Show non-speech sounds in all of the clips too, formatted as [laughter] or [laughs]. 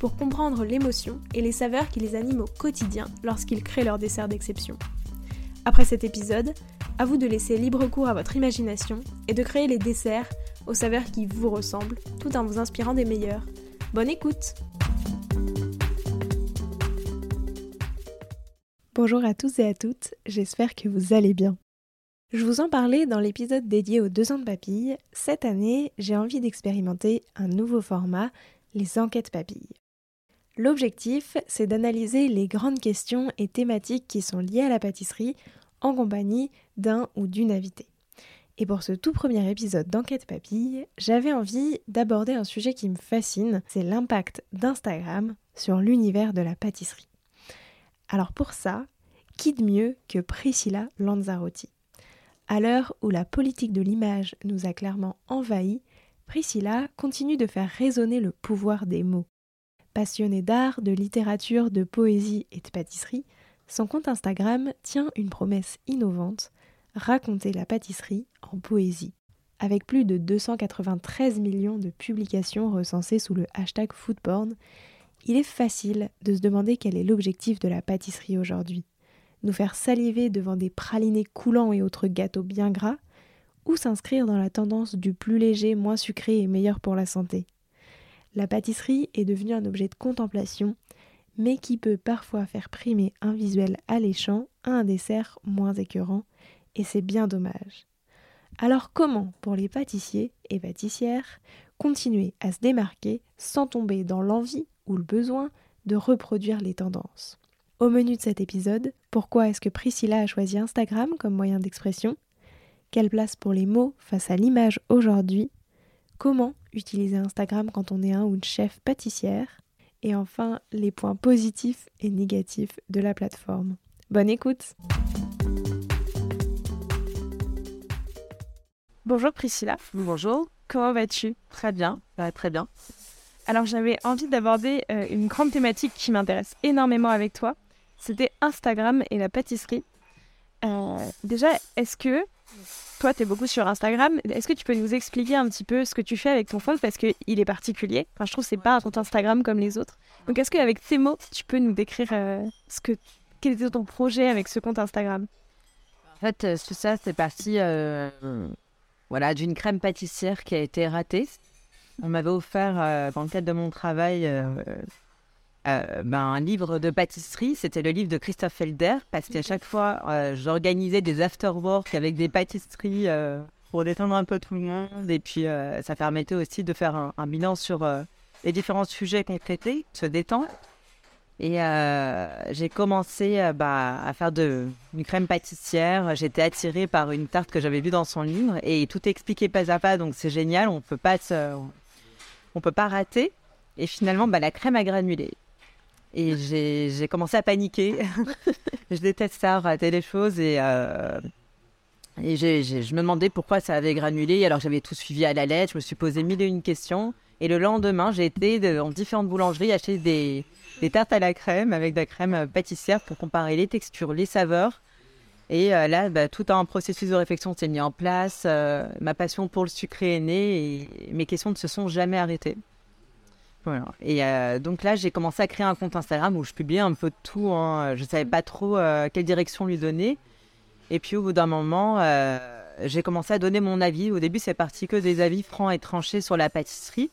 pour comprendre l'émotion et les saveurs qui les animent au quotidien lorsqu'ils créent leur dessert d'exception. Après cet épisode, à vous de laisser libre cours à votre imagination et de créer les desserts aux saveurs qui vous ressemblent tout en vous inspirant des meilleurs. Bonne écoute Bonjour à tous et à toutes, j'espère que vous allez bien. Je vous en parlais dans l'épisode dédié aux deux ans de papilles. Cette année, j'ai envie d'expérimenter un nouveau format, les enquêtes papilles. L'objectif, c'est d'analyser les grandes questions et thématiques qui sont liées à la pâtisserie en compagnie d'un ou d'une invitée. Et pour ce tout premier épisode d'Enquête Papille, j'avais envie d'aborder un sujet qui me fascine, c'est l'impact d'Instagram sur l'univers de la pâtisserie. Alors pour ça, qui de mieux que Priscilla Lanzarotti? À l'heure où la politique de l'image nous a clairement envahis, Priscilla continue de faire résonner le pouvoir des mots. Passionnée d'art, de littérature, de poésie et de pâtisserie, son compte Instagram tient une promesse innovante, raconter la pâtisserie en poésie. Avec plus de 293 millions de publications recensées sous le hashtag foodporn, il est facile de se demander quel est l'objectif de la pâtisserie aujourd'hui. Nous faire saliver devant des pralinés coulants et autres gâteaux bien gras, ou s'inscrire dans la tendance du plus léger, moins sucré et meilleur pour la santé la pâtisserie est devenue un objet de contemplation, mais qui peut parfois faire primer un visuel alléchant à un dessert moins écœurant, et c'est bien dommage. Alors comment, pour les pâtissiers et pâtissières, continuer à se démarquer sans tomber dans l'envie ou le besoin de reproduire les tendances? Au menu de cet épisode, pourquoi est-ce que Priscilla a choisi Instagram comme moyen d'expression? Quelle place pour les mots face à l'image aujourd'hui? Comment utiliser Instagram quand on est un ou une chef pâtissière Et enfin, les points positifs et négatifs de la plateforme. Bonne écoute Bonjour Priscilla. Bonjour. Comment vas-tu? Très bien, très bien. Alors j'avais envie d'aborder euh, une grande thématique qui m'intéresse énormément avec toi. C'était Instagram et la pâtisserie. Euh, déjà, est-ce que toi, tu es beaucoup sur Instagram. Est-ce que tu peux nous expliquer un petit peu ce que tu fais avec ton compte? Parce qu'il est particulier. Enfin, je trouve que c'est pas un compte Instagram comme les autres. Donc, est-ce qu'avec ces mots, tu peux nous décrire euh, ce que, quel était ton projet avec ce compte Instagram? En fait, tout euh, ça, c'est parti euh, voilà, d'une crème pâtissière qui a été ratée. On m'avait offert, dans le cadre de mon travail, euh, ben, un livre de pâtisserie. C'était le livre de Christophe Felder parce qu'à chaque fois, euh, j'organisais des after-work avec des pâtisseries euh, pour détendre un peu tout le monde. Et puis, ça permettait aussi de faire un, bilan sur les différents sujets qu'on traitait, se détendre. Et j'ai commencé bah, à faire de, une crème pâtissière. J'étais attirée par une tarte que j'avais vue dans son livre et tout expliqué pas à pas. Donc c'est génial, on peut pas on peut pas rater. Et finalement, bah, la crème a granulé. Et j'ai commencé à paniquer. [laughs] je déteste ça, rater les choses. Et, euh, et je me demandais pourquoi ça avait granulé. Alors j'avais tout suivi à la lettre. Je me suis posé mille et une questions. Et le lendemain, j'ai été dans différentes boulangeries acheter des, des, tartes à la crème avec de la crème pâtissière pour comparer les textures, les saveurs. Et euh, là, bah, tout un processus de réflexion s'est mis en place. Euh, ma passion pour le sucré est née et mes questions ne se sont jamais arrêtées. Et euh, donc là, j'ai commencé à créer un compte Instagram où je publiais un peu de tout. Hein. Je ne savais pas trop euh, quelle direction lui donner. Et puis au bout d'un moment, euh, j'ai commencé à donner mon avis. Au début, c'est parti que des avis francs et tranchés sur la pâtisserie.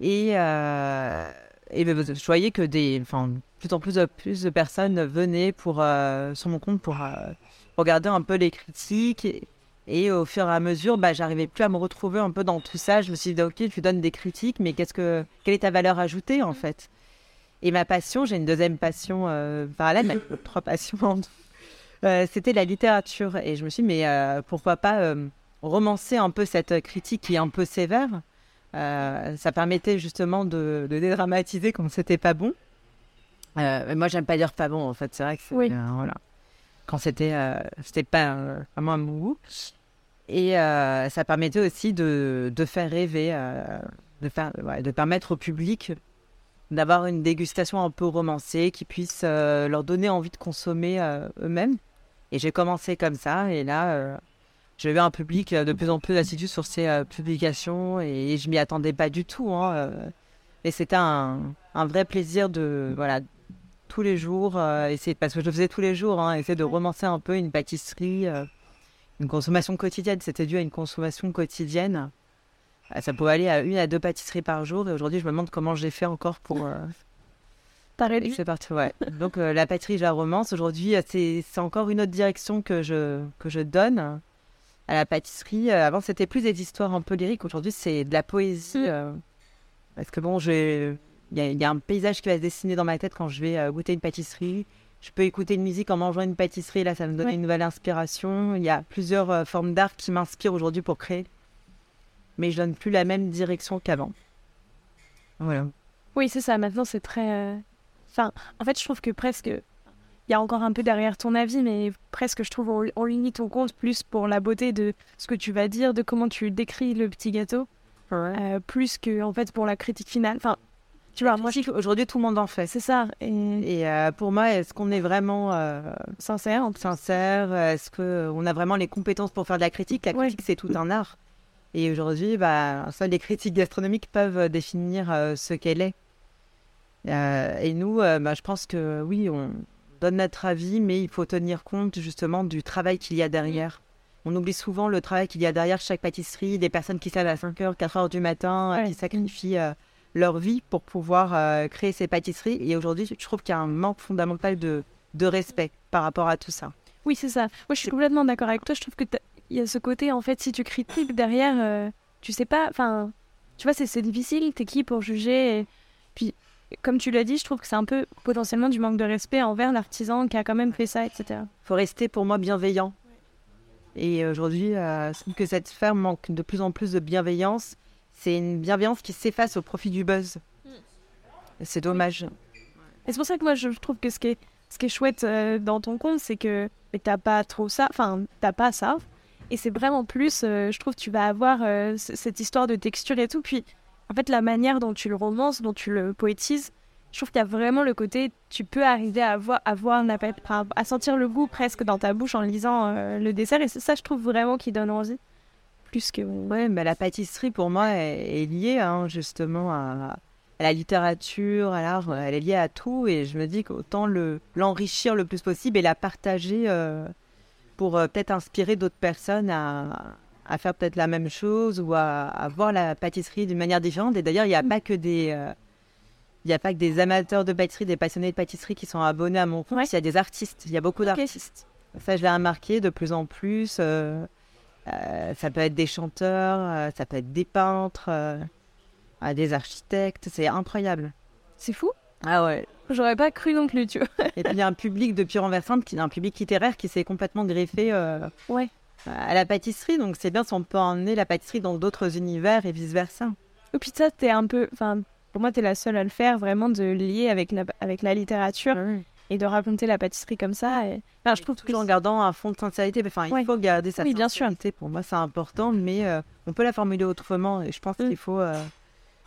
Et, et ben, je voyais que des, enfin, plus en plus de, plus de personnes venaient pour, sur mon compte pour regarder un peu les critiques. Et au fur et à mesure, bah, j'arrivais plus à me retrouver un peu dans tout ça. Je me suis dit, ok, tu donnes des critiques, mais qu'est-ce que, quelle est ta valeur ajoutée en fait? Et ma passion, j'ai une deuxième passion euh, parallèle, mais trois passions, euh, c'était la littérature. Et je me suis dit, mais euh, pourquoi pas euh, romancer un peu cette critique qui est un peu sévère? Ça permettait justement de, de dédramatiser quand c'était pas bon. Euh, moi, j'aime pas dire pas bon, en fait. C'est vrai que Oui. euh, voilà. Quand c'était, euh, c'était pas euh, vraiment à mon goût. Et euh, ça permettait aussi de, faire rêver, de, faire, ouais, de permettre au public d'avoir une dégustation un peu romancée qui puisse leur donner envie de consommer eux-mêmes. Et j'ai commencé comme ça. Et là, eu un public de plus en plus assidu sur ces publications et, je m'y attendais pas du tout. Hein, euh. et c'était un, un vrai plaisir de, voilà, tous les jours, euh, essayer, parce que je le faisais tous les jours, hein, essayer de romancer un peu une pâtisserie, euh, une consommation quotidienne. C'était dû à une consommation quotidienne. Euh, Ça pouvait aller à une à deux pâtisseries par jour. Et aujourd'hui, je me demande comment j'ai fait encore pour. [laughs] réduit c'est parti, ouais. Donc euh, la pâtisserie, je la romance. Aujourd'hui, c'est encore une autre direction que je, que je donne à la pâtisserie. Avant, c'était plus des histoires un peu lyriques. Aujourd'hui, c'est de la poésie. Mm. euh, parce que bon, il y, a- il y a un paysage qui va se dessiner dans ma tête quand je vais euh, goûter une pâtisserie. Je peux écouter une musique en mangeant une pâtisserie. Là, ça me donne Ouais. une nouvelle inspiration. Il y a plusieurs euh, formes d'art qui m'inspirent aujourd'hui pour créer. Mais je donne plus la même direction qu'avant. Voilà. Oui, c'est ça. Maintenant, c'est très. euh, Enfin, en fait, je trouve que presque. Il y a encore un peu derrière ton avis, mais presque, je trouve, on, on limite ton compte plus pour la beauté de ce que tu vas dire, de comment tu décris le petit gâteau, euh, plus que, en fait, pour la critique finale. Enfin, tu vois, moi, je... Aujourd'hui, tout le monde en fait. c'est ça. Et Et euh, pour moi, est-ce qu'on est vraiment euh, sincère, sincère Est-ce qu'on a vraiment les compétences pour faire de la critique? La Ouais. critique, c'est tout un art. Et aujourd'hui, bah, seules les critiques gastronomiques peuvent euh, définir euh, ce qu'elle est. Euh, et nous, euh, bah, je pense que oui, on donne notre avis, mais il faut tenir compte justement du travail qu'il y a derrière. On oublie souvent le travail qu'il y a derrière chaque pâtisserie, des personnes qui savent à 5h, 4h du matin, euh, Ouais. qui sacrifient euh, leur vie pour pouvoir euh, créer ces pâtisseries. Et aujourd'hui, je trouve qu'il y a un manque fondamental de, de respect par rapport à tout ça. Oui, c'est ça. Moi, je suis complètement d'accord avec toi. Je trouve que il y a ce côté, en fait, si tu critiques derrière, euh, tu sais pas. Enfin, tu vois, c'est difficile. T'es qui pour juger et... Puis, comme tu l'as dit, je trouve que c'est un peu potentiellement du manque de respect envers l'artisan qui a quand même fait ça, etc. faut rester pour moi bienveillant. Et aujourd'hui, euh, je trouve que cette sphère manque de plus en plus de bienveillance. C'est une bienveillance qui s'efface au profit du buzz. Et C'est dommage. Et c'est pour ça que moi, je trouve que ce qui est, ce qui est chouette euh, dans ton compte, c'est que t'as pas trop ça. Enfin, t'as pas ça. Et c'est vraiment plus, euh, je trouve, tu vas avoir euh, cette histoire de texture et tout. Puis, en fait, la manière dont tu le romances, dont tu le poétises, je trouve qu'il y a vraiment le côté, tu peux arriver à voir, à, voir sentir le goût presque dans ta bouche en lisant le dessert. Et c'est ça, je trouve vraiment qui donne envie. Plus que. Ouais, mais la pâtisserie, pour moi, est, est liée hein, justement à, à la littérature, à l'art. Elle est liée à tout. Et je me dis qu'autant le- l'enrichir le plus possible et la partager euh, pour euh, peut-être inspirer d'autres personnes à, à faire peut-être la même chose ou à, à voir la pâtisserie d'une manière différente. Et d'ailleurs, il n'y a pas que des. euh, il n'y a pas que des amateurs de pâtisserie, des passionnés de pâtisserie qui sont abonnés à mon compte. Ouais. Il y a des artistes. Il y a beaucoup d'artistes. Ça, je l'ai remarqué de plus en plus. euh, ça peut être des chanteurs, euh, ça peut être des peintres, euh, ah, des architectes. C'est incroyable. C'est fou. Ah ouais. J'aurais pas cru non plus, tu vois. Et puis il y a un public de pure qui un public littéraire qui s'est complètement greffé euh, Ouais. à la pâtisserie. Donc c'est bien si on peut emmener la pâtisserie dans d'autres univers et vice versa. Et puis ça, t'es un peu... Enfin, pour moi, t'es la seule à le faire, vraiment, de lier avec la, avec la littérature et de raconter la pâtisserie comme ça. Et... Enfin, je trouve que Toujours en gardant un fond de sincérité. Enfin, Ouais. il faut garder sa Oui, bien sûr. sincérité. Pour moi, c'est important, mais euh, on peut la formuler autrement. Et je pense Mm. qu'il faut, euh,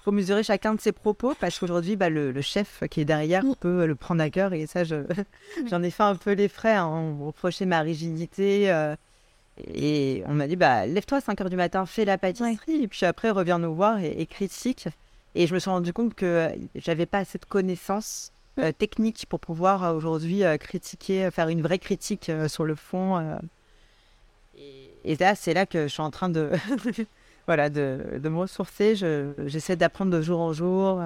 faut mesurer chacun de ses propos parce qu'aujourd'hui, bah, le, le chef qui est derrière Mm. peut le prendre à cœur. Et ça, je- [laughs] j'en ai fait un peu les frais. Hein. On me reprochait ma rigidité. euh, et on m'a dit, bah, lève-toi à 5 h du matin, fais la pâtisserie. Et puis après, reviens nous voir et, et critique. Et je me suis rendu compte que j'avais pas assez de connaissances euh, techniques pour pouvoir euh, aujourd'hui euh, critiquer, faire une vraie critique sur le fond. Et, là, c'est là que je suis en train de, [laughs] voilà, de, de me ressourcer. Je- J'essaie d'apprendre de jour en jour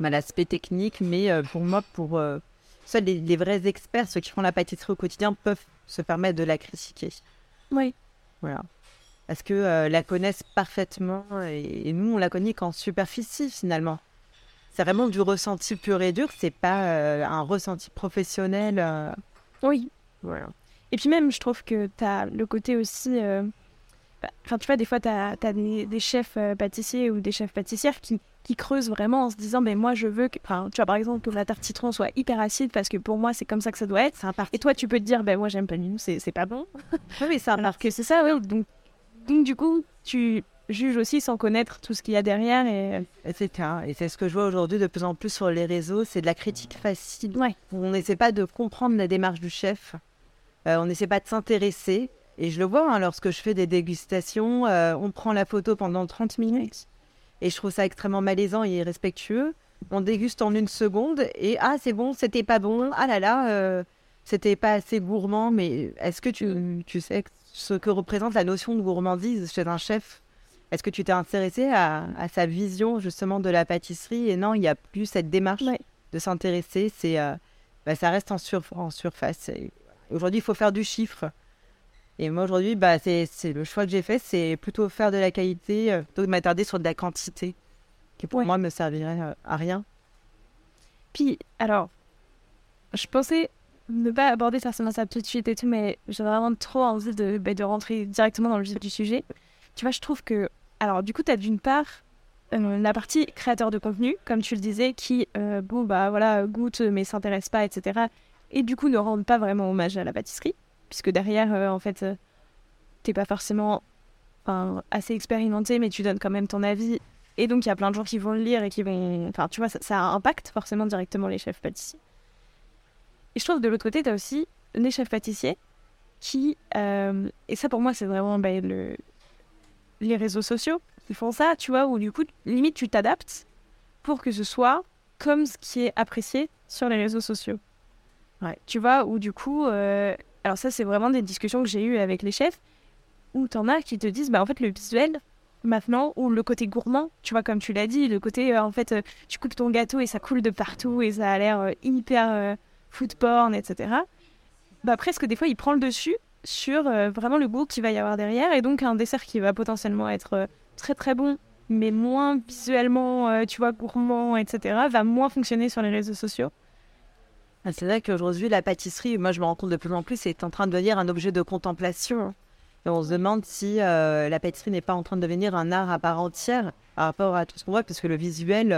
bah, l'aspect technique, mais pour moi, pour seuls les, les vrais experts, ceux qui font la pâtisserie au quotidien, peuvent se permettre de la critiquer. Oui. Voilà. Parce que euh, la connaissent parfaitement et, et nous, on la connaît qu'en superficie finalement. C'est vraiment du ressenti pur et dur, c'est pas euh, un ressenti professionnel. euh, Oui. Voilà. Et puis même, je trouve que tu as le côté aussi... euh, bah, Enfin, tu vois, des fois, tu as, des, des chefs pâtissiers ou des chefs pâtissières qui, qui creusent vraiment en se disant, ben moi je veux que, enfin, tu vois par exemple que la tarte citron soit hyper acide parce que pour moi c'est comme ça que ça doit être. Et toi tu peux te dire, ben moi j'aime pas du tout, c'est pas bon. Oui, mais ça. Alors que c'est ça, oui. Donc, donc du coup tu juges aussi sans connaître tout ce qu'il y a derrière et. Etc. Et c'est ce que je vois aujourd'hui de plus en plus sur les réseaux, c'est de la critique facile. Ouais. On n'essaie pas de comprendre la démarche du chef, euh, on n'essaie pas de s'intéresser. Et je le vois hein, lorsque je fais des dégustations, euh, on prend la photo pendant 30 minutes. Et je trouve ça extrêmement malaisant et irrespectueux. On déguste en une seconde et ah, c'est bon, c'était pas bon. Ah là là, euh, c'était pas assez gourmand. Mais est-ce que tu, tu sais ce que représente la notion de gourmandise chez un chef? Est-ce que tu t'es intéressé à, à, sa vision justement de la pâtisserie Et non, il n'y a plus cette démarche de s'intéresser. C'est, euh, bah, ça reste en, sur, en surface. Aujourd'hui, il faut faire du chiffre. Et moi, aujourd'hui, bah, c'est, le choix que j'ai fait, c'est plutôt faire de la qualité, euh, plutôt que de m'attarder sur de la quantité, qui pour moi me servirait euh, à rien. Puis, alors, je pensais ne pas aborder forcément ça tout de suite et tout, mais j'ai vraiment trop envie de, bah, de rentrer directement dans le vif du sujet. Tu vois, je trouve que, alors, du coup, tu as d'une part euh, la partie créateur de contenu, comme tu le disais, qui, bon, bah voilà, goûte mais s'intéresse pas, etc. Et du coup, ne rendent pas vraiment hommage à la pâtisserie puisque derrière, euh, en fait, euh, t'es pas forcément assez expérimenté, mais tu donnes quand même ton avis. Et donc, il y a plein de gens qui vont le lire et qui vont. Enfin, tu vois, ça, ça impacte forcément directement les chefs pâtissiers. Et je trouve de l'autre côté, tu as aussi les chefs pâtissiers qui. Euh, et ça, pour moi, c'est vraiment bah, le, les réseaux sociaux qui font ça, tu vois, où du coup, limite, tu t'adaptes pour que ce soit comme ce qui est apprécié sur les réseaux sociaux. Ouais. Tu vois, où du coup, alors ça, c'est vraiment des discussions que j'ai eues avec les chefs, où t'en as qui te disent, bah en fait, le visuel, maintenant, ou le côté gourmand, tu vois, comme tu l'as dit, le côté, euh, en fait, euh, tu coupes ton gâteau et ça coule de partout et ça a l'air euh, hyper food porn, etc. Bah presque des fois, il prend le dessus sur vraiment le goût qu'il va y avoir derrière, et donc un dessert qui va potentiellement être très très bon, mais moins visuellement, tu vois, gourmand, etc., va moins fonctionner sur les réseaux sociaux. Ah, c'est vrai qu'aujourd'hui, la pâtisserie, moi je me rends compte de plus en plus, est en train de devenir un objet de contemplation. Et on se demande si euh, la pâtisserie n'est pas en train de devenir un art à part entière par rapport à tout ce qu'on voit, parce que le visuel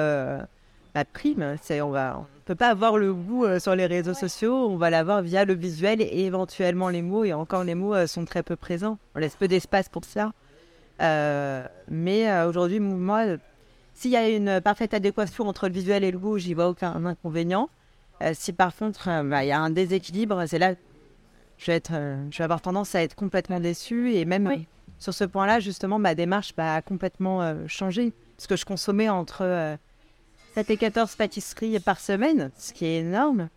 euh, la prime. C'est, on ne peut pas avoir le goût euh, sur les réseaux sociaux, on va l'avoir via le visuel et éventuellement les mots, et encore les mots sont très peu présents. On laisse peu d'espace pour ça. mais aujourd'hui, moi, s'il y a une parfaite adéquation entre le visuel et le goût, j'y vois aucun inconvénient. Euh, si par contre euh, bah, il y a un déséquilibre, c'est là je vais, être, euh, je vais avoir tendance à être complètement déçue. Et même sur ce point-là, justement, ma démarche bah, a complètement changé. Parce que je consommais entre 7 et 14 pâtisseries par semaine, ce qui est énorme.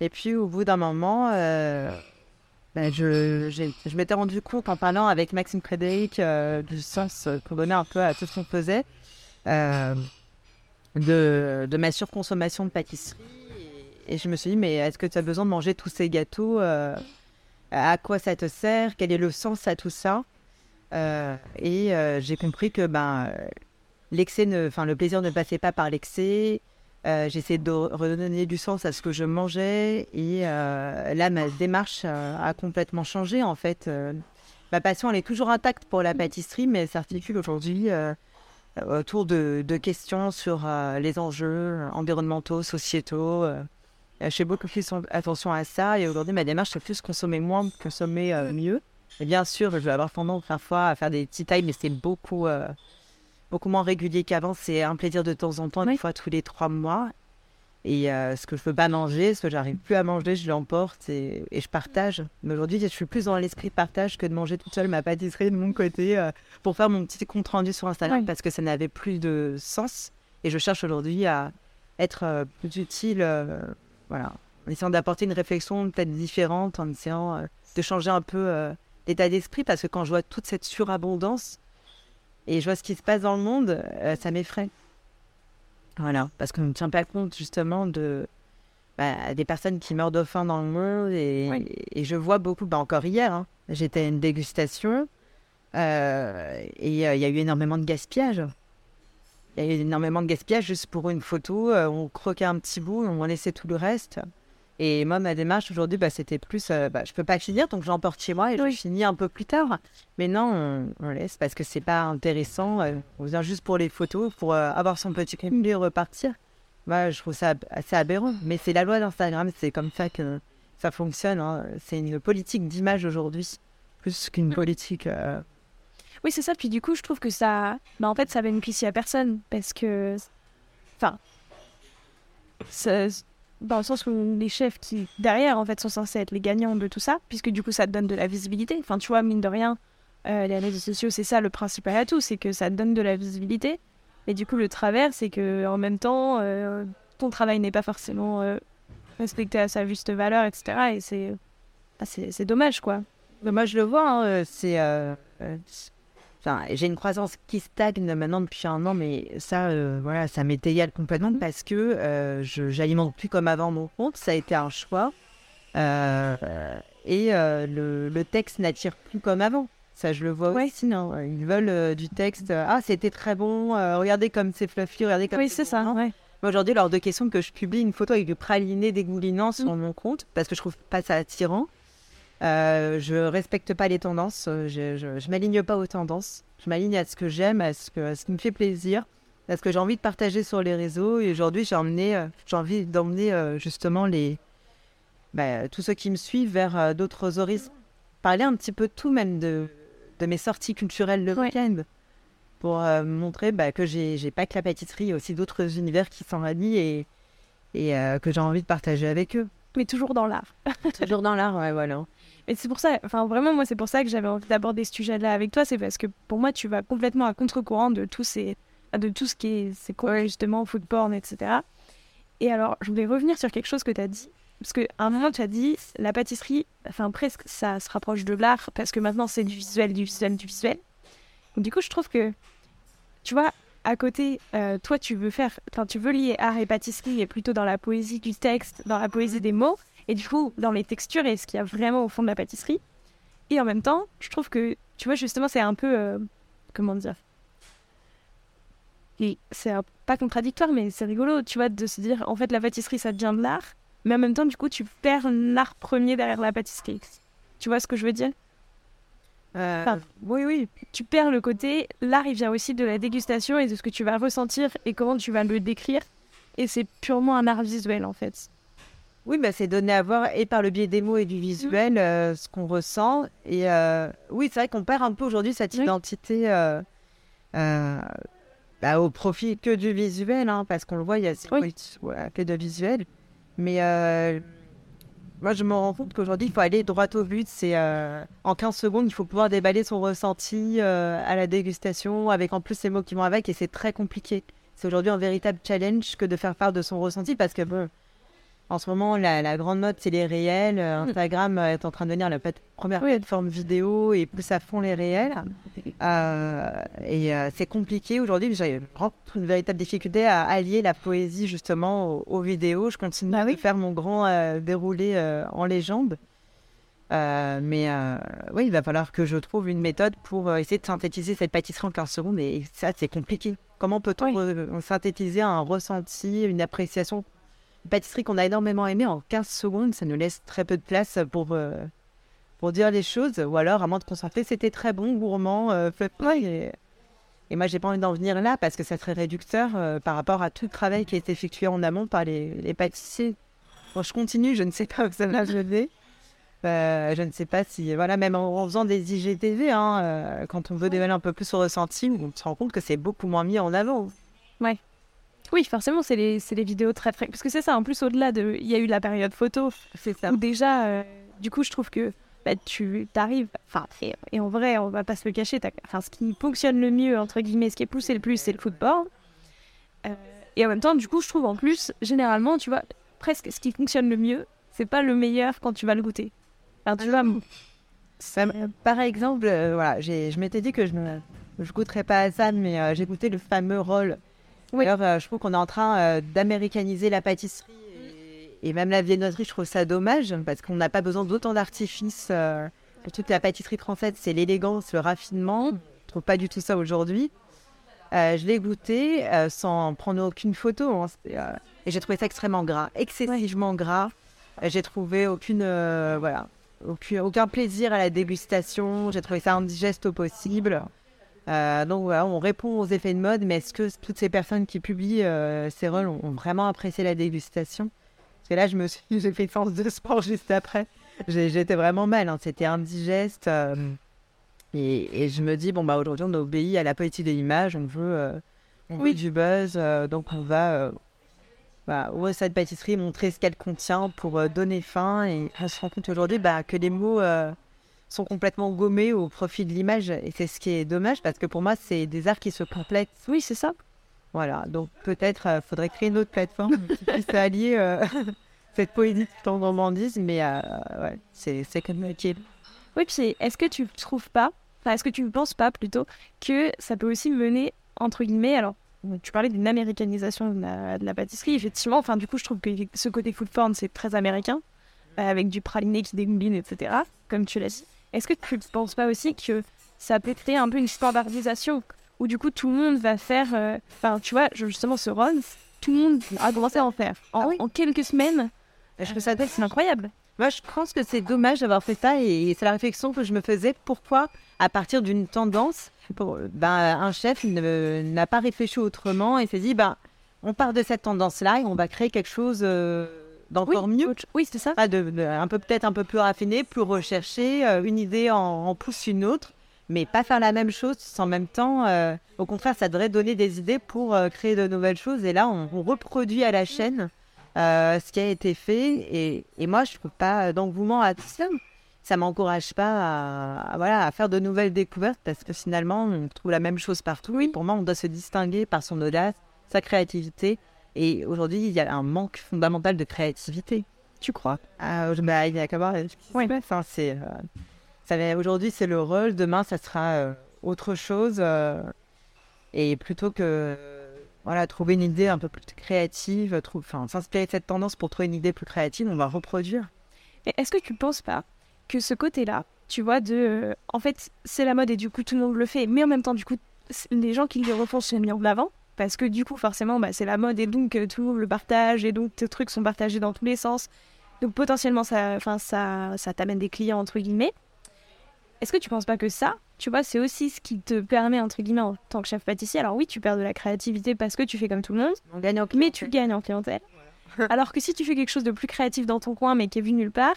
Et puis au bout d'un moment, bah, je, je m'étais rendu compte en parlant avec Maxime Frédéric du sens qu'on donnait un peu à tout ce qu'on faisait, de, de ma surconsommation de pâtisserie et je me suis dit, mais est-ce que tu as besoin de manger tous ces gâteaux euh, À quoi ça te sert? Quel est le sens à tout ça? Euh, Et euh, j'ai compris que ben, l'excès enfin, le plaisir ne passait pas par l'excès. J'essayais de redonner du sens à ce que je mangeais. Et là, ma démarche a complètement changé, en fait. ma passion, elle est toujours intacte pour la pâtisserie, mais elle s'articule aujourd'hui autour de, questions sur les enjeux environnementaux, sociétaux. Je fais beaucoup plus attention à ça. Et aujourd'hui, ma démarche, c'est plus consommer moins, consommer euh, mieux. Bien sûr, je vais avoir tendance parfois à faire des petits tailles, mais c'est beaucoup, euh, beaucoup moins régulier qu'avant. C'est un plaisir de temps en temps, une fois tous les trois mois. Et euh, ce que je peux pas manger, ce que j'arrive plus à manger, je l'emporte et, et, je partage. Mais aujourd'hui, je suis plus dans l'esprit partage que de manger toute seule ma pâtisserie de mon côté pour faire mon petit compte rendu sur Instagram parce que ça n'avait plus de sens. Et je cherche aujourd'hui à être plus utile voilà. En essayant d'apporter une réflexion peut-être différente, en essayant euh, de changer un peu euh, l'état d'esprit, parce que quand je vois toute cette surabondance et je vois ce qui se passe dans le monde, euh, ça m'effraie. Voilà, parce qu'on ne tient pas compte justement de bah, des personnes qui meurent de faim dans le monde. Et, et je vois beaucoup, bah, encore hier, hein, j'étais à une dégustation et il y a eu énormément de gaspillage. Il y a eu énormément de gaspillage juste pour une photo. on croquait un petit bout, on laissait tout le reste. Et moi, ma démarche aujourd'hui, bah, c'était plus, euh, bah, je peux pas finir, donc j'emporte chez moi et je finis un peu plus tard. Mais non, on, laisse parce que c'est pas intéressant. euh, on vient juste pour les photos, pour euh, avoir son petit crème et repartir. Moi, je trouve ça assez aberrant. Mais c'est la loi d'Instagram, c'est comme ça que ça fonctionne. hein. C'est une politique d'image aujourd'hui, plus qu'une politique. euh, Oui, c'est ça. Puis du coup, je trouve que ça. Bah, en fait, ça bénéficie à personne. Parce que. Enfin. ça- Dans le sens où les chefs qui, derrière, en fait, sont censés être les gagnants de tout ça. Puisque du coup, ça te donne de la visibilité. Enfin, tu vois, mine de rien, euh, les réseaux sociaux, c'est ça le principal atout. C'est que ça te donne de la visibilité. Et du coup, le travers, c'est que en même temps, euh, ton travail n'est pas forcément euh, respecté à sa juste valeur, etc. Et c'est. bah, c'est c'est dommage, quoi. Mais Moi, je le vois, hein, c'est. Enfin, j'ai une croissance qui stagne maintenant depuis un an, mais ça, euh, voilà, ça m'est égal complètement parce que euh, je j'alimente plus comme avant mon compte. Ça a été un choix. Euh, et euh, le, le texte n'attire plus comme avant. Ça, je le vois Ouais. aussi. Ils veulent du texte. ah, c'était très bon. regardez comme c'est fluffy. Regardez comme Oui, c'est ça. Ouais. Aujourd'hui, lors de questions que je publie une photo avec du praliné dégoulinant sur mon compte, parce que je trouve pas ça attirant. Euh, je respecte pas les tendances, euh, je, je, je m'aligne pas aux tendances. Je m'aligne à ce que j'aime, à ce, que, à ce qui me fait plaisir, à ce que j'ai envie de partager sur les réseaux. Et aujourd'hui, j'ai euh, envie d'emmener euh, justement les, bah, tous ceux qui me suivent vers d'autres horizons. Parler un petit peu de tout, même de, de mes sorties culturelles le Ouais. week-end, pour montrer bah, que j'ai pas que la pâtisserie, il y a aussi d'autres univers qui s'en et, et que j'ai envie de partager avec eux. Mais toujours dans l'art. Toujours dans l'art, ouais, voilà. Et c'est pour ça, enfin vraiment, moi, c'est pour ça que j'avais envie d'aborder ce sujet-là avec toi. C'est parce que pour moi, tu vas complètement à contre-courant de tout, ces, de tout ce qui est, c'est quoi, justement, food porn, etc. Et alors, je voulais revenir sur quelque chose que tu as dit. Parce qu'à un moment, tu as dit, la pâtisserie, enfin presque, ça se rapproche de l'art, parce que maintenant, c'est du visuel, du visuel, du visuel. Donc, du coup, je trouve que, tu vois, à côté, euh, toi, tu veux faire, enfin, tu veux lier art et pâtisserie, et plutôt dans la poésie du texte, dans la poésie des mots, et du coup, dans les textures et ce qu'il y a vraiment au fond de la pâtisserie. Et en même temps, je trouve que, tu vois, justement, c'est un peu. euh, comment dire? Et C'est pas contradictoire, mais c'est rigolo, tu vois, de se dire, en fait, la pâtisserie, ça devient de l'art, mais en même temps, du coup, tu perds l'art premier derrière la pâtisserie. Tu vois ce que je veux dire? Euh, Enfin, oui, oui. Tu perds le côté, l'art, il vient aussi de la dégustation et de ce que tu vas ressentir et comment tu vas le décrire. Et c'est purement un art visuel, en fait. Oui, bah, c'est donné à voir et par le biais des mots et du visuel euh, ce qu'on ressent. Et euh, oui, c'est vrai qu'on perd un peu aujourd'hui cette Oui. identité euh, bah, au profit que du visuel, hein, parce qu'on le voit, il y a cette Oui. voilà, que de visuel. Mais moi, je me rends compte qu'aujourd'hui, il faut aller droit au but. C'est euh, en 15 secondes, il faut pouvoir déballer son ressenti euh, à la dégustation, avec en plus ces mots qui vont avec, et c'est très compliqué. C'est aujourd'hui un véritable challenge que de faire part de son ressenti, parce que bon, en ce moment, la, la grande mode, c'est les réels. Euh, Mm. Instagram euh, est en train de devenir la première Oui. plateforme vidéo et pousse à fond les réels. Euh, et euh, c'est compliqué aujourd'hui. J'ai une véritable difficulté à allier la poésie justement aux, aux vidéos. Je continue Bah oui. de faire mon grand euh, déroulé en légende. Mais oui, il va falloir que je trouve une méthode pour essayer de synthétiser cette pâtisserie en 15 secondes. Et ça, c'est compliqué. Comment peut-on Oui. synthétiser un ressenti, une appréciation pâtisserie qu'on a énormément aimée en 15 secondes, ça nous laisse très peu de place pour, euh, pour dire les choses. Ou alors, à moins de concentrer, c'était très bon, gourmand, euh. Et, et moi, j'ai pas envie d'en venir là parce que ça serait réducteur euh, par rapport à tout le travail qui été effectué en amont par les, les pâtissiers. Bon, je continue, je ne sais pas où ça va mener. Euh, je ne sais pas si, voilà, même en, en faisant des IGTV, hein, euh, quand on veut dévoiler un peu plus au ressenti, on se rend compte que c'est beaucoup moins mis en avant. Oui, forcément, c'est les, les vidéos très frais. Parce que c'est ça, en plus, au-delà de. Il y a eu la période photo, C'est ça. où déjà, euh, du coup, je trouve que bah, tu arrives. Enfin, et, et en vrai, on va pas se le cacher. Enfin, ce qui fonctionne le mieux, entre guillemets, ce qui est poussé le plus, c'est le football. Euh, et en même temps, du coup, je trouve en plus, généralement, tu vois, presque ce qui fonctionne le mieux, c'est pas le meilleur quand tu vas le goûter. Enfin, tu Ça me- par exemple, euh, voilà, j'ai- je m'étais dit que je ne je goûterais pas à ça, mais euh, j'ai goûté le fameux roll. Oui. D'ailleurs, euh, je trouve qu'on est en train euh, d'américaniser la pâtisserie et, même la viennoiserie. Je trouve ça dommage parce qu'on n'a pas besoin d'autant d'artifices. Euh, surtout que la pâtisserie française, c'est l'élégance, le raffinement. Je trouve pas du tout ça aujourd'hui. Euh, je l'ai goûté euh, sans prendre aucune photo. hein, et j'ai trouvé ça extrêmement gras, excessivement gras. J'ai trouvé aucune, voilà, aucun, aucun plaisir à la dégustation. J'ai trouvé ça indigeste au possible. Euh, donc voilà, on répond aux effets de mode, mais est-ce que toutes ces personnes qui publient euh, ces rôles ont, ont vraiment apprécié la dégustation? Parce que là, je me suis, [laughs] j'ai fait séance de sport juste après. J'étais vraiment mal, hein. c'était indigeste. euh, et, et je me dis, bon, bah aujourd'hui, on obéit à la politique de l'image, on veut, Oui. du buzz, donc on va euh, bah, ouvrir cette pâtisserie, montrer ce qu'elle contient pour donner faim. Et on se rend compte aujourd'hui bah, que les mots sont complètement gommés au profit de l'image. Et c'est ce qui est dommage parce que pour moi, c'est des arts qui se complètent. Oui, c'est ça. Voilà, donc peut-être euh, faudrait créer une autre plateforme [laughs] qui puisse allier euh, [laughs] cette poésie tout en gourmandise, mais euh, ouais, c'est c'est est. Oui, puis est-ce que tu trouves pas, enfin, est-ce que tu ne penses pas plutôt que ça peut aussi mener, entre guillemets, alors, tu parlais d'une américanisation de la, de la pâtisserie, effectivement, enfin, du coup, je trouve que ce côté food porn, c'est très américain, euh, avec du praliné qui dégouline, etc., comme tu l'as dit. Est-ce que tu ne penses pas aussi que ça peut créer un peu une standardisation, où du coup, tout le monde va faire, euh, enfin, tu vois, justement, ce run, tout le monde a commencé à en faire. En, Ah oui. en quelques semaines, Je trouve ça c'est incroyable. Moi, je pense que c'est dommage d'avoir fait ça et c'est la réflexion que je me faisais. Pourquoi, à partir d'une tendance, pour- ben, un chef n'a pas réfléchi autrement et s'est dit, ben, on part de cette tendance-là et on va créer quelque chose euh, d'encore mieux. autre- Oui, c'est ça. Pas de, de- un peu peut-être un peu plus raffiné, plus recherché, euh, une idée en, en pousse une autre, mais pas faire la même chose en même temps. euh, au contraire, ça devrait donner des idées pour euh, créer de nouvelles choses. Et là, on, on reproduit à la chaîne ce qui a été fait. Et, et moi, je ne peux pas d'engouement à tout ça. Ça m'encourage pas à, à, voilà, à faire de nouvelles découvertes parce que finalement, on trouve la même chose partout. Oui, pour moi, on doit se distinguer par son audace, sa créativité. Et aujourd'hui, il y a un manque fondamental de créativité. Tu crois? Ah, je- bah, il y a qu'à voir ce qui se Oui. passe, hein, c'est, euh, aujourd'hui, c'est le rôle. Demain, ça sera euh, autre chose. euh, et plutôt que euh, voilà, trouver une idée un peu plus créative, s'inspirer de cette tendance pour trouver une idée plus créative, on va reproduire. Est-ce que tu penses pas que ce côté-là, tu vois, de. euh, en fait, c'est la mode et du coup, tout le monde le fait, mais en même temps, du coup, les gens qui le refont sont mis en avant. Parce que du coup, forcément, bah, c'est la mode et donc euh, tout le monde le partage et donc tes trucs sont partagés dans tous les sens. Donc potentiellement, ça, enfin, ça, ça t'amène des clients, entre guillemets. Est-ce que tu penses pas que ça, tu vois, c'est aussi ce qui te permet, entre guillemets, en tant que chef pâtissier Alors oui, tu perds de la créativité parce que tu fais comme tout le monde, On gagne en mais tu gagnes en clientèle. Alors que si tu fais quelque chose de plus créatif dans ton coin, mais qui est vu nulle part,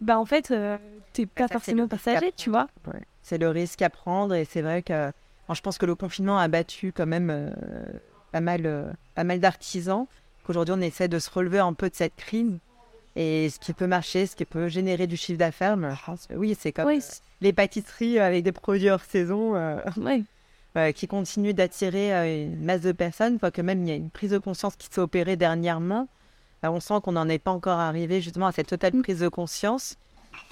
bah en fait, euh, t'es pas Ça, forcément passager, tu vois. Ouais. C'est le risque à prendre et c'est vrai que enfin, je pense que le confinement a battu quand même euh, pas mal, euh, pas mal d'artisans. Qu'aujourd'hui on essaie de se relever un peu de cette crise et ce qui peut marcher, ce qui peut générer du chiffre d'affaires. oui, c'est comme Oui, euh, les pâtisseries avec des produits hors saison euh, [laughs] euh, qui continuent d'attirer euh, une masse de personnes. Quoi que même il y a une prise de conscience qui s'est opérée dernièrement. On sent qu'on n'en est pas encore arrivé justement à cette totale Mm. prise de conscience.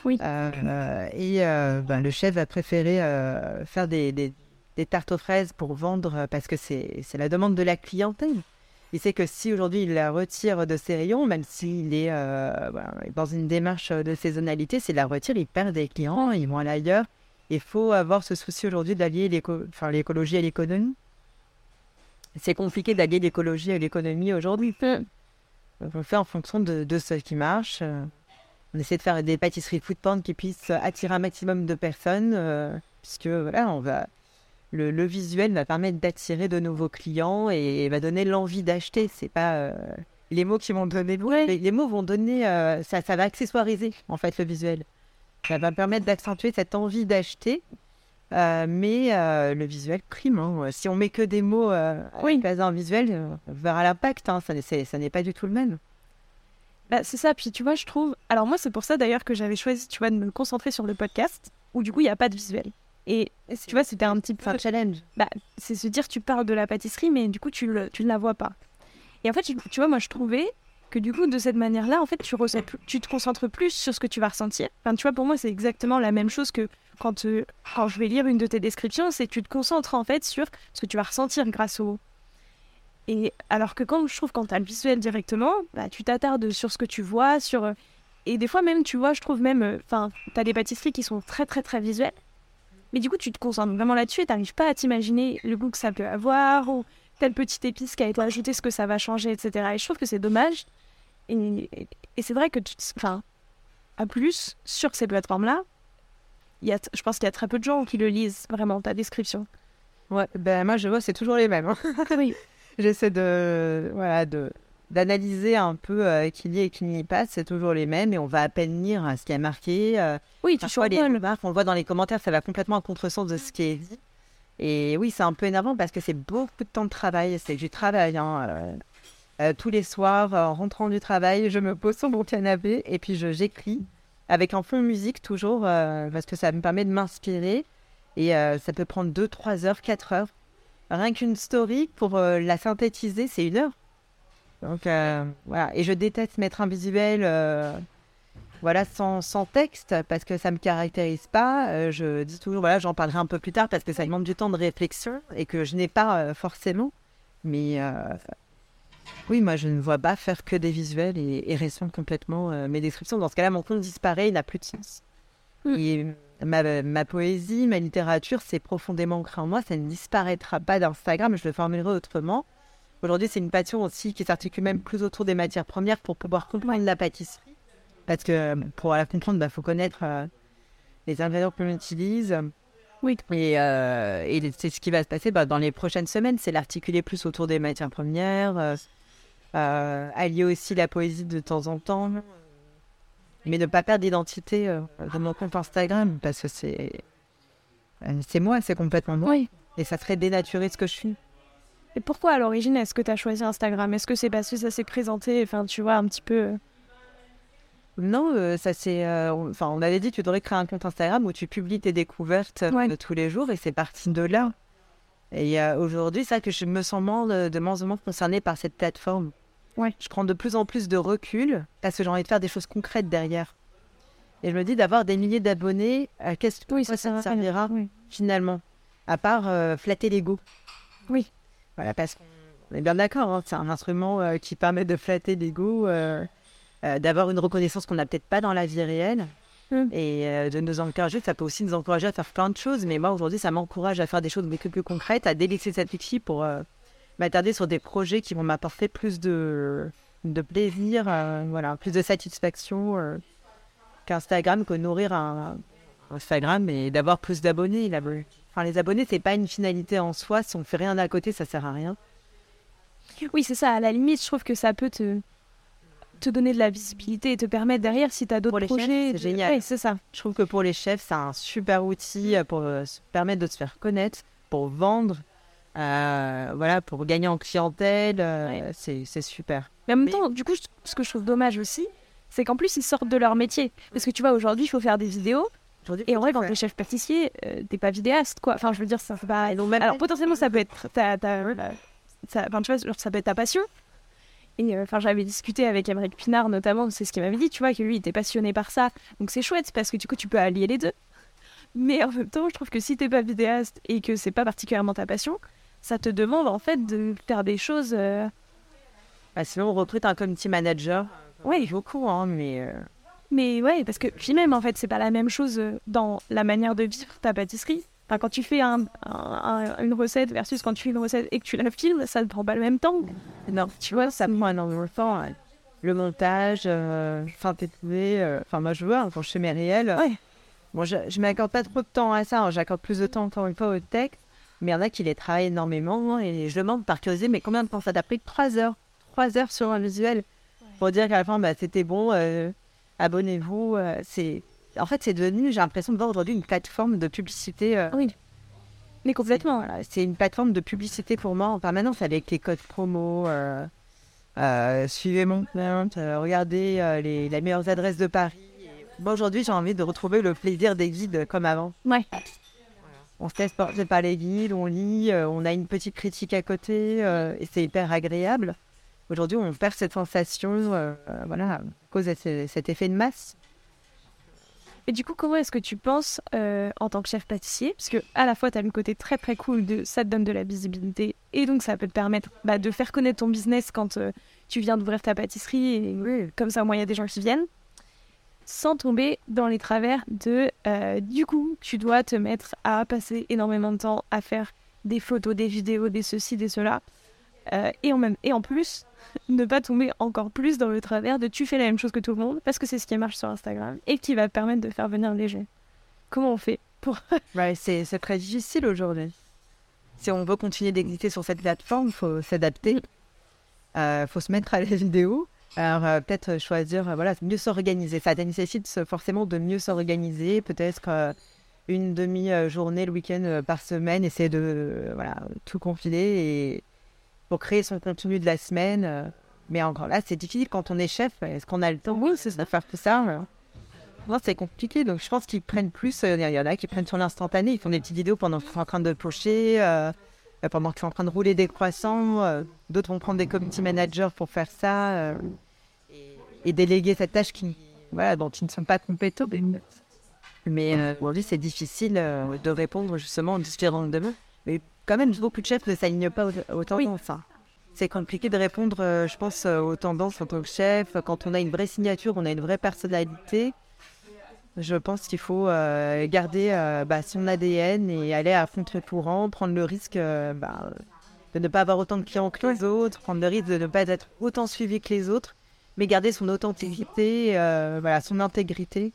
Oui. Et ben, le chef va préférer euh, faire des, des- des tartes aux fraises pour vendre euh, parce que c'est la demande de la clientèle. Il sait que si aujourd'hui il la retire de ses rayons, même s'il est euh, dans une démarche de saisonnalité, s'il la retire, il perd des clients, ils vont aller ailleurs. Il faut avoir ce souci aujourd'hui d'allier l'écologie à l'économie. C'est compliqué d'allier l'écologie à l'économie aujourd'hui. Mm. On le fait en fonction de, de ce qui marche. on essaie de faire des pâtisseries food porn qui puissent attirer un maximum de personnes, euh, puisque voilà, on va, le, le visuel va permettre d'attirer de nouveaux clients et va donner l'envie d'acheter. C'est pas euh, les mots qui vont donner. Les, les mots vont donner, euh, ça, ça va accessoiriser en fait le visuel. Ça va permettre d'accentuer cette envie d'acheter. euh, mais le visuel prime. hein. Si on met que des mots Oui. en visuel, on verra l'impact. hein. Ça, n'est- c'est- ça n'est pas du tout le même. Bah, c'est ça. Puis tu vois, je trouve. Alors moi, c'est pour ça d'ailleurs que j'avais choisi, tu vois, de me concentrer sur le podcast, où du coup, il n'y a pas de visuel. Et tu vois, c'était un petit peu. un challenge. c'est se dire tu parles de la pâtisserie mais du coup tu, le- tu ne la vois pas. Et en fait, tu, tu vois, moi je trouvais que du coup de cette manière-là, en fait, tu, ressens plus- tu te concentres plus sur ce que tu vas ressentir. Enfin, tu vois, pour moi, c'est exactement la même chose que quand, euh, quand je vais lire une de tes descriptions, c'est que tu te concentres en fait sur ce que tu vas ressentir grâce au. Et alors que quand je trouve quand tu as le visuel directement, bah, tu t'attardes sur ce que tu vois, sur... euh, Et des fois même, tu vois, je trouve même... euh, Enfin, tu as des pâtisseries qui sont très très très visuelles. Mais du coup, tu te concentres vraiment là-dessus et t'arrives pas à t'imaginer le goût que ça peut avoir ou telle petite épice qui a été ajoutée, ce que ça va changer, etc. Et je trouve que c'est dommage. Et, et Et c'est vrai que, tu, enfin, à plus, sur ces plateformes-là, il y a, je pense qu'il y a très peu de gens qui le lisent, vraiment, ta description. Ouais, ben moi je vois, c'est toujours les mêmes. hein. Oui. [laughs] J'essaie de, voilà, de, d'analyser un peu euh, qui y est et qui n'y passe, c'est toujours les mêmes et on va à peine lire euh, ce qui est marqué. euh, Oui, tu Parfois, les remarques, on le voit dans les commentaires, ça va complètement à contresens de ce qui est dit. Et oui, c'est un peu énervant parce que c'est beaucoup de temps de travail. C'est du travail. hein, euh, euh, tous les soirs, en rentrant du travail, je me pose sur mon canapé et puis je j'écris avec un fond musique toujours parce que ça me permet de m'inspirer. Et ça peut prendre 2, 3 heures, 4 heures. Rien qu'une story, pour la synthétiser, c'est une heure. Donc euh, voilà. Et je déteste mettre un visuel euh, voilà, sans, sans texte parce que ça me caractérise pas. Euh, je dis toujours, voilà, j'en parlerai un peu plus tard parce que ça demande du temps de réflexion et que je n'ai pas forcément. Mais oui, moi, je ne vois pas faire que des visuels et, et restreindre complètement mes descriptions. Dans ce cas-là, mon compte disparaît, il n'a plus de sens. Mm. Et ma, ma poésie, ma littérature, c'est profondément ancré en moi. Ça ne disparaîtra pas d'Instagram. Je le formulerai autrement. Aujourd'hui, c'est une passion aussi qui s'articule même plus autour des matières premières pour pouvoir comprendre la pâtisserie. Parce que euh, pour la comprendre, il faut connaître euh, les ingrédients que l'on utilise. Oui. Et, euh, et c'est ce qui va se passer bah, dans les prochaines semaines, c'est l'articuler plus autour des matières premières, euh, allier aussi la poésie de temps en temps, mais ne pas perdre d'identité de mon compte Instagram parce que c'est c'est moi, c'est complètement moi. Oui. Et ça serait dénaturer ce que je suis. Et pourquoi à l'origine est-ce que tu as choisi Instagram? Est-ce que c'est parce que ça s'est présenté, enfin tu vois, un petit peu... euh, Non, euh, ça c'est. euh, Enfin, on avait dit tu devrais créer un compte Instagram où tu publies tes découvertes Ouais. de tous les jours et c'est parti de là. Et euh, aujourd'hui, c'est ça que je me sens moins de, moins en moins concernée par cette plateforme. Ouais. Je prends de plus en plus de recul parce que j'ai envie de faire des choses concrètes derrière. Et je me dis d'avoir des milliers d'abonnés, qu'est-ce que Oui, ça, servira Oui. finalement? À part flatter l'ego. Oui. Voilà, parce qu'on est bien d'accord, hein, c'est un instrument euh, qui permet de flatter l'ego, euh, euh, d'avoir une reconnaissance qu'on n'a peut-être pas dans la vie réelle. Mm. Et euh, de nous encourager, ça peut aussi nous encourager à faire plein de choses. Mais moi, aujourd'hui, ça m'encourage à faire des choses beaucoup plus concrètes, à délaisser cet outil pour m'attarder sur des projets qui vont m'apporter plus de, de plaisir, voilà, plus de satisfaction qu'Instagram, que nourrir un, Instagram et d'avoir plus d'abonnés. Enfin, les abonnés, c'est pas une finalité en soi. Si on fait rien à côté, ça sert à rien. Oui, c'est ça. À la limite, je trouve que ça peut te, te donner de la visibilité et te permettre derrière, si tu as d'autres projets... c'est de- génial. Oui, c'est ça. Je trouve que pour les chefs, c'est un super outil euh, pour euh, se permettre de se faire connaître, pour vendre, euh, voilà, pour gagner en clientèle. c'est, super. Mais en même Mais- temps, du coup, ce que je trouve dommage aussi, c'est qu'en plus, ils sortent de leur métier. Parce que tu vois, aujourd'hui, il faut faire des vidéos. Et en vrai, quand t'es chef pâtissier, euh, t'es pas vidéaste, quoi. Enfin, je veux dire, ça, c'est pas... Même Alors, potentiellement, ça peut être ta, ta- euh, ça, enfin, tu vois, genre, ça peut être ta passion. Et euh, enfin, j'avais discuté avec Émeric Pinard notamment, c'est ce qu'il m'avait dit, tu vois, que lui, il était passionné par ça. Donc c'est chouette parce que du coup, tu peux allier les deux. Mais en même temps, je trouve que si t'es pas vidéaste et que c'est pas particulièrement ta passion, ça te demande en fait de faire des choses. euh, Bah, sinon, on recrute un community manager. Ouais. beaucoup, hein, mais euh, Mais ouais, parce que puis même en fait, c'est pas la même chose euh, dans la manière de vivre ta pâtisserie. Enfin, quand tu fais un, un- un- une recette versus quand tu fais une recette et que tu la filmes, ça ne prend pas le même temps. non, tu vois, ça prend énormément de temps. Le montage, euh, synthétiser. euh, Enfin, moi, je vois hein, quand je fais mes réels. Ouais. Bon, je, je m'accorde pas trop de temps à ça. hein, J'accorde plus de temps, encore une fois, au texte. Mais il y en a qui les travaillent énormément. Et je demande par curiosité, mais combien de temps? Ça t'a pris Trois heures. Trois heures sur un visuel. Pour dire qu'à la fin, bah, c'était bon. euh, Abonnez-vous. euh, c'est... En fait, c'est devenu, j'ai l'impression de voir aujourd'hui une plateforme de publicité. euh, Oui. Mais complètement. voilà, c'est une plateforme de publicité pour moi en permanence avec les codes promo. euh, euh, suivez mon compte, euh, regardez les, les meilleures adresses de Paris. Moi aujourd'hui, j'ai envie de retrouver le plaisir des guides comme avant. Ouais. On se laisse porter par les guides, on lit, on a une petite critique à côté et c'est hyper agréable. Aujourd'hui, on perd cette sensation, voilà, cause de cet effet de masse. Et du coup, comment est-ce que tu penses euh, en tant que chef pâtissier? Parce que à la fois, tu as le côté très très cool de ça te donne de la visibilité et donc ça peut te permettre bah, de faire connaître ton business quand euh, tu viens d'ouvrir ta pâtisserie et comme ça au moins il y a des gens qui viennent. Sans tomber dans les travers de euh, du coup, tu dois te mettre à passer énormément de temps à faire des photos, des vidéos, des ceci, des cela. Euh, et, en même, et en plus, [laughs] ne pas tomber encore plus dans le travers de tu fais la même chose que tout le monde parce que c'est ce qui marche sur Instagram et qui va permettre de faire venir les gens. Comment on fait pour... [laughs] ouais, c'est, très difficile aujourd'hui. Si on veut continuer d'exister sur cette plateforme, il faut s'adapter. Il euh, faut se mettre à la vidéo. [laughs] Alors, euh, peut-être choisir, voilà, mieux s'organiser. Ça nécessite forcément de mieux s'organiser. Peut-être une demi-journée le week-end par semaine, essayer de voilà, tout confiler et pour créer son contenu de la semaine. Euh, mais encore là, c'est difficile quand on est chef. Est-ce qu'on a le temps Oui, de faire tout ça Non, c'est compliqué. Donc, je pense qu'ils prennent plus. Euh, il y en a qui prennent sur l'instantané. Ils font des petites vidéos pendant qu'ils sont en train de pocher, euh, pendant qu'ils sont en train de rouler des croissants. D'autres vont prendre des community managers pour faire ça et, déléguer cette tâche qui, voilà, dont ils ne sont pas compétents. Mais aujourd'hui, c'est difficile de répondre justement aux différentes demandes. Mais quand même, beaucoup de chefs ne s'alignent pas aux, tendances. Hein. C'est compliqué de répondre, euh, je pense, euh, aux tendances en tant que chef. Quand on a une vraie signature, on a une vraie personnalité. Je pense qu'il faut euh, garder bah, son ADN et aller à fond le courant, prendre le risque bah, de ne pas avoir autant de clients que les autres, prendre le risque de ne pas être autant suivi que les autres, mais garder son authenticité, voilà, son intégrité.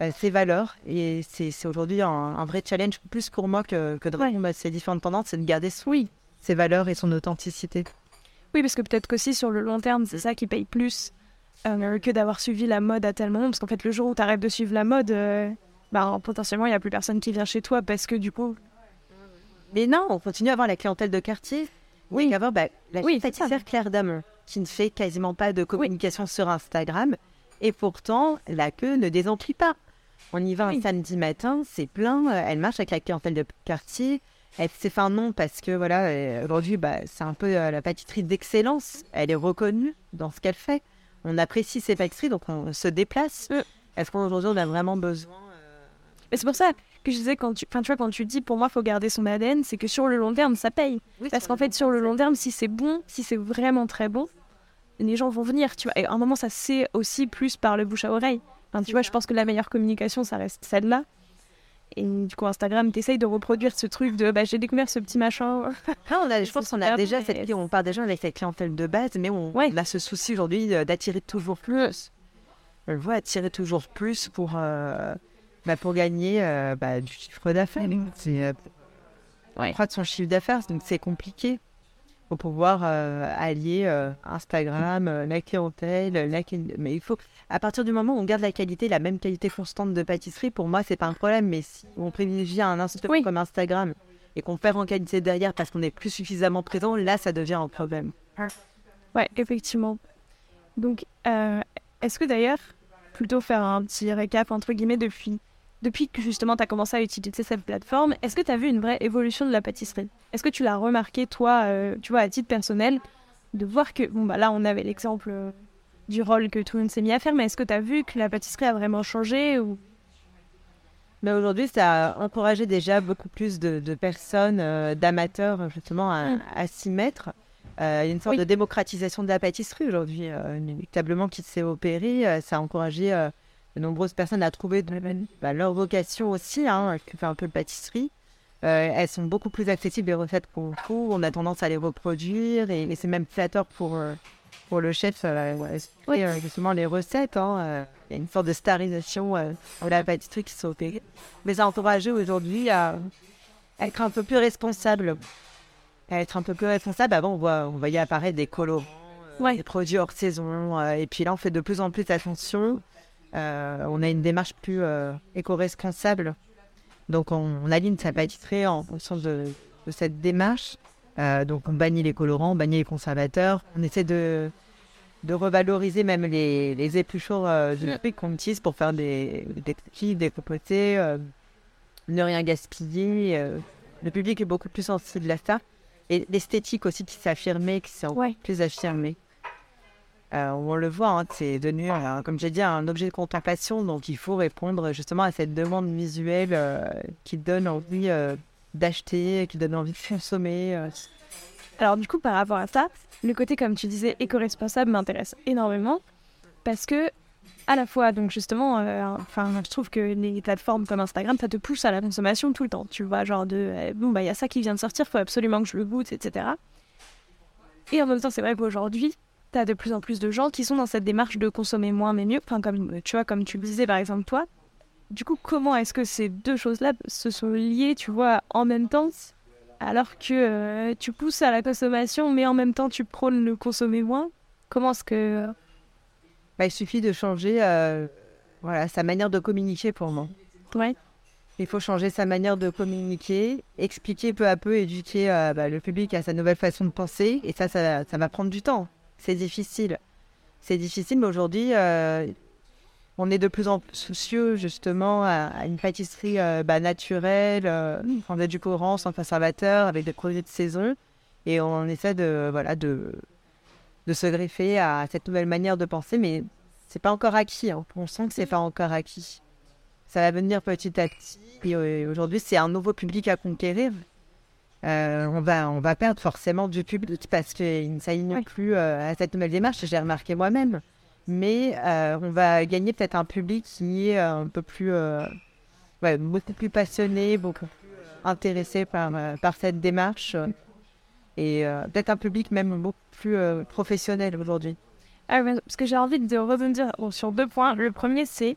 Euh, ses valeurs. Et c'est aujourd'hui un, vrai challenge, plus pour moi que, que de répondre à ces différentes tendances, c'est de garder oui. ses valeurs et son authenticité. Oui, parce que peut-être qu'aussi sur le long terme, c'est ça qui paye plus euh, que d'avoir suivi la mode à tel moment. Parce qu'en fait, le jour où tu arrêtes de suivre la mode, euh, bah, potentiellement, il n'y a plus personne qui vient chez toi parce que du coup. Mais non, on continue à avoir la clientèle de quartier. Oui, avoir bah, la oui, pâtissière Claire Dame, qui ne fait quasiment pas de communication sur Instagram. Et pourtant, la queue ne désemplit pas. On y va un samedi matin, c'est plein. Euh, elle marche avec la clientèle de quartier. Elle s'est fait un nom parce que voilà, euh, aujourd'hui, bah, c'est un peu euh, la pâtisserie d'excellence. Elle est reconnue dans ce qu'elle fait. On apprécie ses pâtisseries, donc on se déplace. Est-ce qu'aujourd'hui, on a vraiment besoin Mais c'est pour ça que je disais quand tu, enfin, tu vois, quand tu dis pour moi, faut garder son ADN, c'est que sur le long terme, ça paye. parce qu'en fait, sur le long terme, si c'est bon, si c'est vraiment très bon, les gens vont venir. Tu vois, et à un moment, ça c'est aussi plus par le bouche à oreille tu vois, je pense que la meilleure communication, ça reste celle-là. Et du coup, Instagram, t'essayes de reproduire ce truc de bah, j'ai découvert ce petit machin. Ah, on a, [laughs] je pense qu'on a déjà cette, on part déjà avec cette clientèle de base, mais on, a ce souci aujourd'hui d'attirer toujours plus. On le voit attirer toujours plus pour, euh, bah, pour gagner euh, bah, du chiffre d'affaires. C'est euh, ouais. son chiffre d'affaires, donc c'est compliqué pour pouvoir euh, allier euh, Instagram, euh, la clientèle, la... mais il faut à partir du moment où on garde la qualité, la même qualité constante de pâtisserie, pour moi c'est pas un problème. Mais si on privilégie un instrument comme Instagram et qu'on perd en qualité derrière parce qu'on n'est plus suffisamment présent, là ça devient un problème. Ouais, effectivement. Donc, est-ce que d'ailleurs, plutôt faire un petit récap entre guillemets depuis depuis que justement tu as commencé à utiliser cette plateforme, est-ce que tu as vu une vraie évolution de la pâtisserie? Est-ce que tu l'as remarqué, toi, euh, tu vois, à titre personnel, de voir que, bon, bah là, on avait l'exemple euh, du rôle que tout le monde s'est mis à faire, mais est-ce que tu as vu que la pâtisserie a vraiment changé ou... Mais aujourd'hui, ça a encouragé déjà beaucoup plus de, personnes, euh, d'amateurs, justement, à, mm. s'y mettre. Il y a une sorte de démocratisation de la pâtisserie aujourd'hui, inéluctablement, qui s'est opérée. ça a encouragé de nombreuses personnes à trouver bah, leur vocation aussi, hein, un peu de pâtisserie. Euh, elles sont beaucoup plus accessibles, les recettes qu'on trouve. On a tendance à les reproduire et, c'est même flatteur pour, euh, pour le chef, euh, ouais, euh, justement, les recettes. Hein, il y a une sorte de starisation de la pâtisserie qui s'est opérée. Mais ça a encouragé aujourd'hui à, être un peu plus responsable. À être un peu plus responsable. Avant, on, voit, on voyait apparaître des colorants, des produits hors saison. et puis là, on fait de plus en plus attention. Euh, on a une démarche plus euh, éco-responsable. Donc on, aligne sa pâtisserie en fonction de, cette démarche. Euh, donc on bannit les colorants, on bannit les conservateurs. On essaie de, revaloriser même les, les épluchures de fruits qu'on utilise pour faire des, des des compotés, ne rien gaspiller. le public est beaucoup plus sensible à ça. Et l'esthétique aussi qui s'est affirmée, qui s'est plus affirmée. Euh, on le voit, hein, c'est devenu, euh, comme j'ai dit, un objet de contemplation. Donc, il faut répondre justement à cette demande visuelle euh, qui donne envie d'acheter, qui donne envie de consommer. Alors, du coup, par rapport à ça, le côté, comme tu disais, éco-responsable m'intéresse énormément parce que, à la fois, donc justement, enfin, je trouve que les plateformes comme Instagram, ça te pousse à la consommation tout le temps. Tu vois, genre de, bon, bah, il y a ça qui vient de sortir, faut absolument que je le goûte, etc. Et en même temps, c'est vrai qu'aujourd'hui, tu as de plus en plus de gens qui sont dans cette démarche de consommer moins mais mieux. Enfin, comme tu vois, comme tu le disais par exemple toi. Du coup, comment est-ce que ces deux choses-là se sont liées, tu vois, en même temps, alors que euh, tu pousses à la consommation, mais en même temps tu prônes le consommer moins? Comment est-ce que bah, il suffit de changer, euh, voilà, sa manière de communiquer pour moi. Ouais. Il faut changer sa manière de communiquer, expliquer peu à peu, éduquer euh, bah, le public à sa nouvelle façon de penser. Et ça, ça, ça va prendre du temps. C'est difficile. C'est difficile, mais aujourd'hui, euh, on est de plus en plus soucieux justement à, une pâtisserie euh, bah, naturelle, euh, sans édulcorants, sans conservateur, avec des produits de saison. Et on essaie de, voilà, de, de se greffer à cette nouvelle manière de penser, mais c'est pas encore acquis. Hein. On sent que c'est pas encore acquis. Ça va venir petit à petit. Et aujourd'hui, c'est un nouveau public à conquérir. Euh, on, va, on va perdre forcément du public parce qu'il ne s'aligne plus euh, à cette nouvelle démarche. J'ai remarqué moi-même. Mais euh, on va gagner peut-être un public qui est un peu plus, ouais, beaucoup plus passionné, beaucoup plus intéressé par, par cette démarche. Et peut-être un public même beaucoup plus professionnel aujourd'hui. Ah, parce que j'ai envie de rebondir sur deux points. Le premier, c'est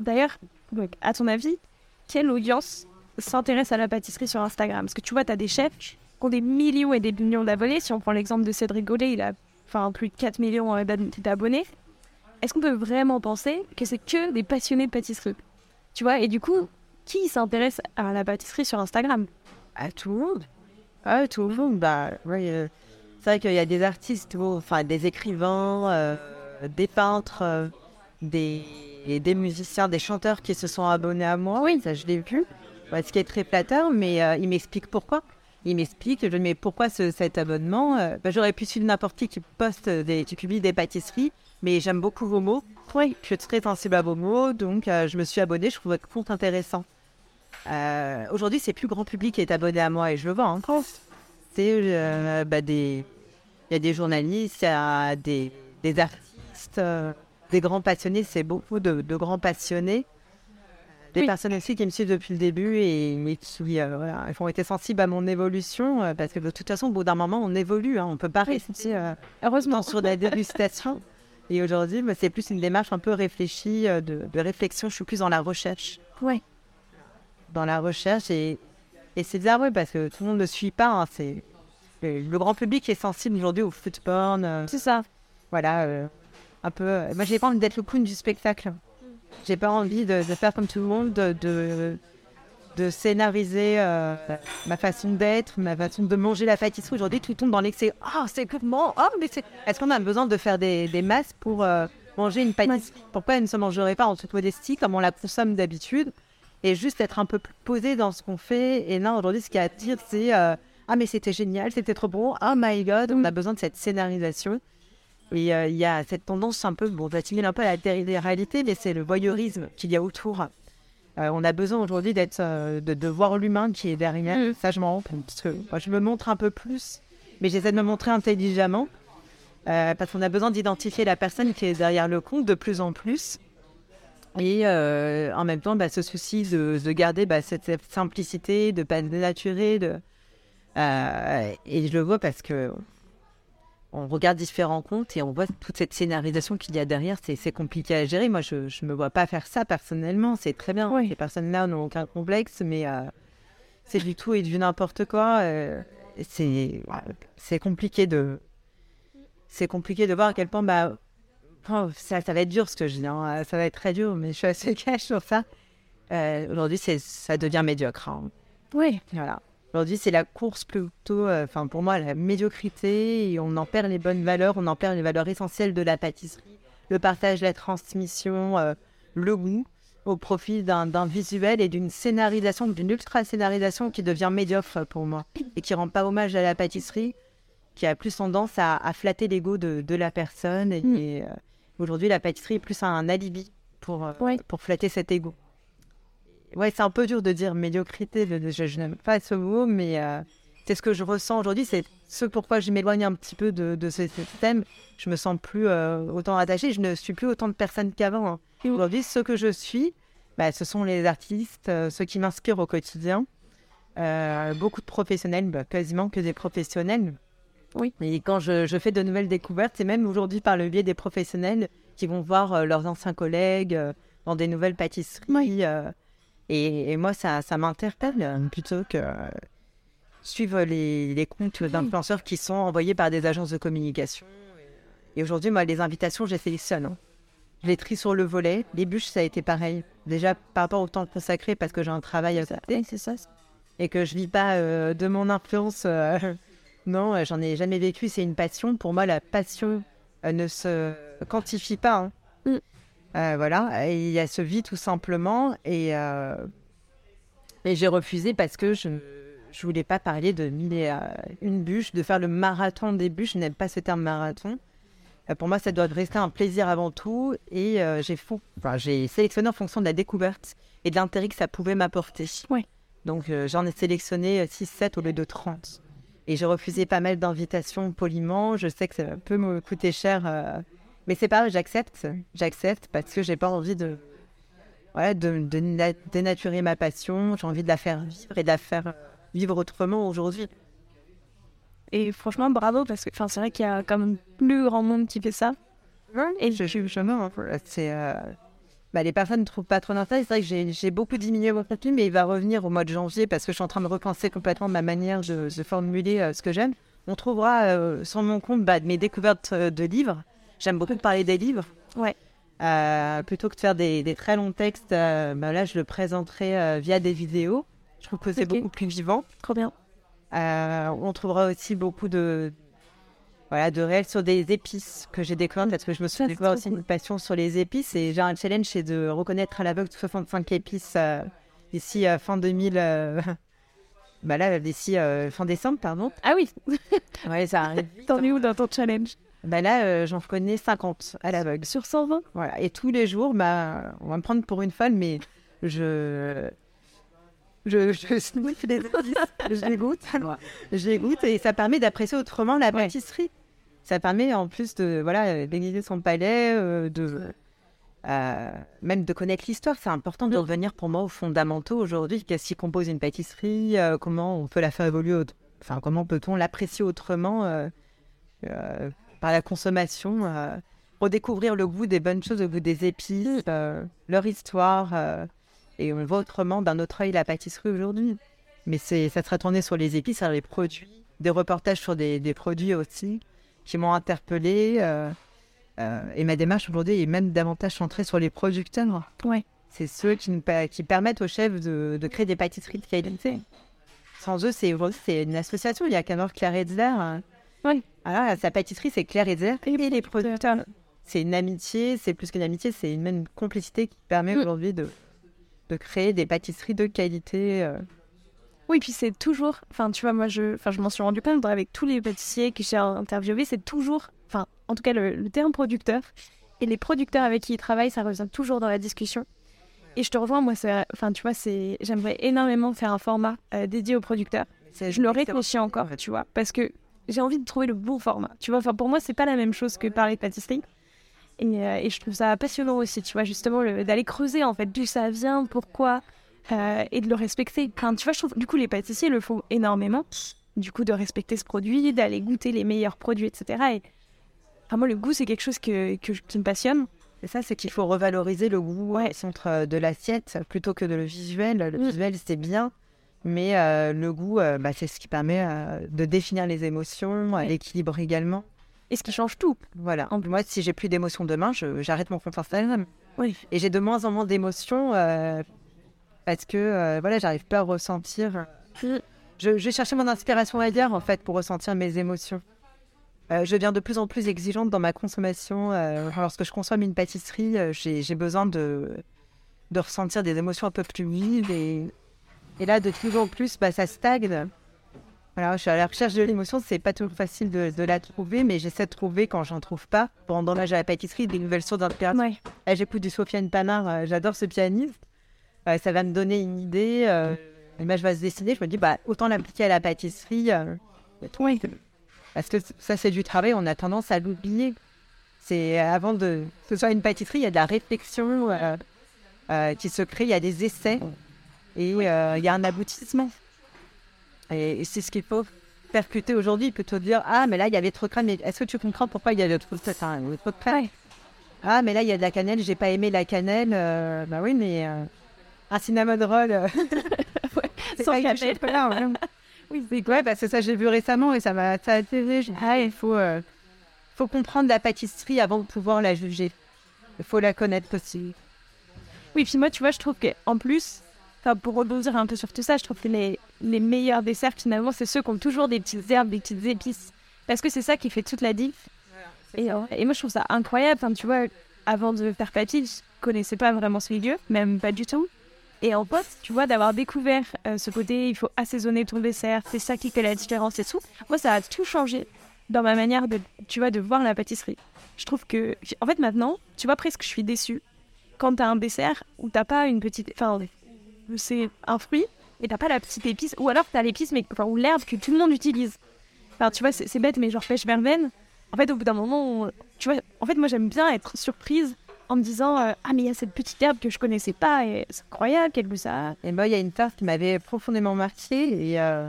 d'ailleurs, à ton avis, quelle audience s'intéresse à la pâtisserie sur Instagram. Parce que tu vois, tu as des chefs qui ont des millions et des millions d'abonnés. Si on prend l'exemple de Cédric Gaudet, il a enfin, plus de 4 millions euh, d'abonnés. Est-ce qu'on peut vraiment penser que c'est que des passionnés de pâtisserie? Tu vois, et du coup, qui s'intéresse à la pâtisserie sur Instagram? À tout le monde. À tout le monde. Bah, euh, c'est vrai qu'il y a des artistes, enfin des écrivains, euh, des peintres, des, des musiciens, des chanteurs qui se sont abonnés à moi. Oui, ça je l'ai vu ce qui est très flatteur, mais euh, il m'explique pourquoi. Il m'explique, je mais pourquoi cet abonnement euh, bah, J'aurais pu suivre n'importe qui qui poste des, qui publie des pâtisseries, mais j'aime beaucoup vos mots. Oui. Je suis très sensible à vos mots, donc euh, je me suis abonnée. Je trouve votre compte intéressant. Aujourd'hui, c'est plus grand public qui est abonné à moi et je le vois en France. C'est bah, des, il y a des journalistes, il y a des, des artistes, des grands passionnés. C'est beaucoup de, de grands passionnés des personnes aussi qui me suivent depuis le début et, qui euh, voilà, ont été sensibles à mon évolution euh, parce que de toute façon, au bout d'un moment, on évolue. Hein, on peut pas rester euh, heureusement sur la dégustation. et aujourd'hui, bah, c'est plus une démarche un peu réfléchie, de, réflexion. Je suis plus dans la recherche. Oui. Dans la recherche et, et c'est bizarre, oui, parce que tout le monde ne suit pas. Hein, c'est le, grand public est sensible aujourd'hui au foot porn. c'est ça. Voilà, un peu. Moi, j'ai pas envie d'être le clown du spectacle. J'ai pas envie de, faire comme tout le monde, de, de, scénariser euh, ma façon d'être, ma façon de manger la pâtisserie. Aujourd'hui, tout tombe dans l'excès. Oh, c'est comment Oh, mais c'est. Est-ce qu'on a besoin de faire des, des masses pour euh, manger une pâtisserie? Pourquoi elle ne se mangerait pas en toute modestie comme on la consomme d'habitude et juste être un peu plus posé dans ce qu'on fait? Et là, aujourd'hui, ce qui attire, c'est euh, Ah, mais c'était génial, c'était trop bon. Oh my god, on a besoin de cette scénarisation. Et euh, il y a cette tendance un peu, bon, d'attirer un peu à la réalité, mais c'est le voyeurisme qu'il y a autour. Euh, on a besoin aujourd'hui d'être, euh, de, voir l'humain qui est derrière. Mm. Ça, je m'en rends compte. Parce que moi, je me montre un peu plus, mais j'essaie de me montrer intelligemment. parce qu'on a besoin d'identifier la personne qui est derrière le compte de plus en plus. Et en même temps, bah, ce souci de, de garder bah, cette, simplicité, de ne pas dénaturer. De, et je le vois parce que on regarde différents comptes et on voit toute cette scénarisation qu'il y a derrière. C'est compliqué à gérer. Moi, je ne me vois pas faire ça personnellement. C'est très bien. Les personnes-là n'ont aucun complexe, mais euh, c'est du tout et du n'importe quoi. Euh, c'est compliqué de c'est compliqué de voir à quel point bah oh, ça, ça va être dur ce que je dis. Hein. Ça va être très dur, mais je suis assez [laughs] cash sur ça. Euh, aujourd'hui, ça devient médiocre. Hein. Oui. Voilà. Aujourd'hui, c'est la course plutôt, euh, enfin pour moi, la médiocrité, et on en perd les bonnes valeurs, on en perd les valeurs essentielles de la pâtisserie, le partage, la transmission, euh, le goût, au profit d'un visuel et d'une scénarisation, d'une ultra-scénarisation qui devient médiocre pour moi, et qui rend pas hommage à la pâtisserie, qui a plus tendance à, flatter l'ego de, de, la personne, et, mm. euh, aujourd'hui, la pâtisserie est plus un alibi pour, pour flatter cet ego. Ouais, c'est un peu dur de dire médiocrité. Je, n'aime pas ce mot, mais euh, c'est ce que je ressens aujourd'hui. C'est ce pourquoi je m'éloigne un petit peu de, de ce système. Je me sens plus euh, autant attachée. Je ne suis plus autant de personnes qu'avant. Hein. Aujourd'hui, ce que je suis, bah, ce sont les artistes, euh, ceux qui m'inspirent au quotidien. beaucoup de professionnels, bah, quasiment que des professionnels. Oui. Et quand je, je fais de nouvelles découvertes, c'est même aujourd'hui par le biais des professionnels qui vont voir leurs anciens collègues dans des nouvelles pâtisseries. euh, et, et moi, ça, ça m'interpelle euh, plutôt que euh, suivre les, les comptes d'influenceurs qui sont envoyés par des agences de communication. Et aujourd'hui, moi, les invitations, je les sélectionne. hein. Je les trie sur le volet. Les bûches, ça a été pareil. Déjà, par rapport au temps consacré, parce que j'ai un travail à côté c'est ça. et que je vis pas euh, de mon influence. euh, [laughs] non, j'en ai jamais vécu. C'est une passion. Pour moi, la passion euh, ne se quantifie pas. hein. Mm. Euh, voilà, et il y a ce vie tout simplement. Et, euh, et j'ai refusé parce que je je voulais pas parler de mille et une bûches, de faire le marathon des bûches. Je n'aime pas ce terme marathon. Euh, pour moi, ça doit rester un plaisir avant tout. Et j'ai fou- enfin, j'ai sélectionné en fonction de la découverte et de l'intérêt que ça pouvait m'apporter. Ouais. Donc j'en ai sélectionné 6-7 au lieu de 30. Et j'ai refusé pas mal d'invitations poliment. Je sais que ça peut me coûter cher. Mais c'est pas j'accepte. J'accepte parce que j'ai pas envie de, ouais, de, de na- dénaturer ma passion. J'ai envie de la faire vivre et de la faire vivre autrement aujourd'hui. Et franchement, bravo, parce que c'est vrai qu'il y a quand même plus grand monde qui fait ça. Et je suis chemin. hein. C'est, euh, bah, les personnes ne trouvent pas trop d'intérêt. C'est vrai que j'ai, j'ai beaucoup diminué mon contenu, mais il va revenir au mois de janvier parce que je suis en train de repenser complètement ma manière de, de formuler euh, ce que j'aime. On trouvera euh, sur mon compte bah, mes découvertes euh, de livres. J'aime beaucoup parler des livres. Ouais. Euh, plutôt que de faire des, des très longs textes, euh, bah, là, je le présenterai euh, via des vidéos. Je trouve que c'est beaucoup plus vivant. Trop bien. On trouvera aussi beaucoup de, voilà, de réels sur des épices que j'ai découvertes parce que je me suis découvert aussi cool. une passion sur les épices et j'ai un challenge c'est de reconnaître à l'aveugle 65 épices d'ici fin 2000 euh, [laughs] bah là d'ici fin décembre pardon Ah oui, ouais ça arrive [laughs] t'en es où dans ton challenge? Bah là euh, j'en reconnais 50 à l'aveugle Sur 120 voilà et tous les jours bah on va me prendre pour une folle mais je je, je, [laughs] je, les indices, [laughs] je les goûte. Je les goûte et ça permet d'apprécier autrement la Ouais. pâtisserie. Ça permet en plus de voilà déguiser son palais, euh, de euh, même de connaître l'histoire. C'est important de revenir pour moi aux fondamentaux aujourd'hui. Qu'est-ce qui compose une pâtisserie euh, Comment on peut la faire évoluer Enfin, comment peut-on l'apprécier autrement euh, euh, par la consommation euh, Redécouvrir le goût des bonnes choses, le goût des épices, euh, leur histoire. euh, et on voit autrement d'un autre œil la pâtisserie aujourd'hui. Mais c'est, ça sera tourné sur les épices, sur les produits, des reportages sur des, des produits aussi qui m'ont interpellé. euh, et ma démarche aujourd'hui est même davantage centrée sur les producteurs. Ouais. C'est ceux qui, nous pa- qui permettent aux chefs de, de créer des pâtisseries de qualité. Sans eux, c'est, une association. Il y a voir Claire Hetzer. hein. Oui. Alors, sa pâtisserie, c'est Claire Hetzer et les producteurs. C'est une amitié, c'est plus qu'une amitié, c'est une, même complicité qui permet Mm. aujourd'hui de, de créer des pâtisseries de qualité. euh, Oui, puis c'est toujours, enfin tu vois, moi je, enfin je m'en suis rendu compte avec tous les pâtissiers que j'ai interviewés, c'est toujours, enfin en tout cas le, le terme producteur et les producteurs avec qui ils travaillent, ça revient toujours dans la discussion. Et je te rejoins, moi, enfin tu vois, c'est, j'aimerais énormément faire un format euh, dédié aux producteurs. Je le c'est- réfléchis encore, tu vois, parce que j'ai envie de trouver le bon format. Tu vois, enfin pour moi c'est pas la même chose que parler de pâtisserie. Et, euh, et je trouve ça passionnant aussi, tu vois, justement, le- d'aller creuser en fait d'où ça vient, pourquoi, euh, et de le respecter. Enfin, tu vois, je trouve, du coup, les pâtissiers le font énormément. Du coup, de respecter ce produit, d'aller goûter les meilleurs produits, etc. Et enfin, moi, le goût, c'est quelque chose que, que, qui me passionne. C'est ça, c'est qu'il faut revaloriser le goût Ouais. au centre euh, de l'assiette plutôt que de le visuel. Le Mm. visuel, c'est bien, mais euh, le goût, euh, bah, c'est ce qui permet euh, de définir les émotions, l'équilibre également. Et ce qui change tout. Voilà. Moi, si j'ai plus d'émotions demain, j'arrête mon compte Instagram. Oui. Et j'ai de moins en moins d'émotions parce que voilà, j'arrive pas à ressentir. Mm. Je, je vais chercher mon inspiration ailleurs en fait pour ressentir mes émotions. Euh, je deviens de plus en plus exigeante dans ma consommation. Euh, lorsque je consomme une pâtisserie, euh, j'ai j'ai besoin de, de ressentir des émotions un peu plus vives. Et, et là, de plus en plus, bah, ça stagne. Voilà, je suis à la recherche de l'émotion. C'est pas toujours facile de, de la trouver, mais j'essaie de trouver quand j'en trouve pas. Rendre hommage à la pâtisserie, des nouvelles sources d'inspiration. Ouais. Ah, J'écoute du Sofiane Panard, euh, j'adore ce pianiste. Euh, ça va me donner une idée. Euh, l'image va se dessiner. Je me dis, bah, autant l'appliquer à la pâtisserie. euh, Oui. parce que ça, c'est du travail, on a tendance à l'oublier. C'est euh, avant de que ce soit une pâtisserie, il y a de la réflexion qui se crée, il y a des essais et euh, il y a un aboutissement. Et, et c'est ce qu'il faut. percuter aujourd'hui, il peut te dire Ah, mais là, il y avait trop de crème. Mais est-ce que tu comprends pourquoi il y a trop de, de crème Ah, mais là, il y a de la cannelle. J'ai pas aimé la cannelle. Euh, bah oui, mais euh, un cinnamon roll. Ouais, c'est sans pas là, ouais. Oui, c'est ouais, bah, c'est ça, j'ai vu récemment et ça m'a ça a atterré. J'ai dit, Ah, il faut, euh, faut comprendre la pâtisserie avant de pouvoir la juger. Il faut la connaître aussi. Oui, puis moi, tu vois, je trouve qu'en plus, enfin, pour rebondir un peu sur tout ça, je trouve que les, les meilleurs desserts, finalement, c'est ceux qui ont toujours des petites herbes, des petites épices. Parce que c'est ça qui fait toute la diff. Et, et moi, je trouve ça incroyable. Enfin, tu vois, avant de faire papy, je connaissais pas vraiment ce milieu, même pas du tout. Et en pote, tu vois, d'avoir découvert euh, ce côté, il faut assaisonner ton dessert, c'est ça qui fait la différence et tout. Moi, ça a tout changé dans ma manière de, tu vois, de voir la pâtisserie. Je trouve que, en fait, maintenant, tu vois, presque, je suis déçue quand t'as un dessert où t'as pas une petite, enfin, c'est un fruit et t'as pas la petite épice, ou alors t'as l'épice, mais enfin, ou l'herbe que tout le monde utilise. Enfin, tu vois, c'est bête, mais genre pêche verveine. En fait, au bout d'un moment, on- tu vois, en fait, moi, j'aime bien être surprise en me disant, euh, ah, mais il y a cette petite herbe que je connaissais pas et c'est incroyable, quel goût ça a. Et moi, il y a une tarte qui m'avait profondément marqué et euh,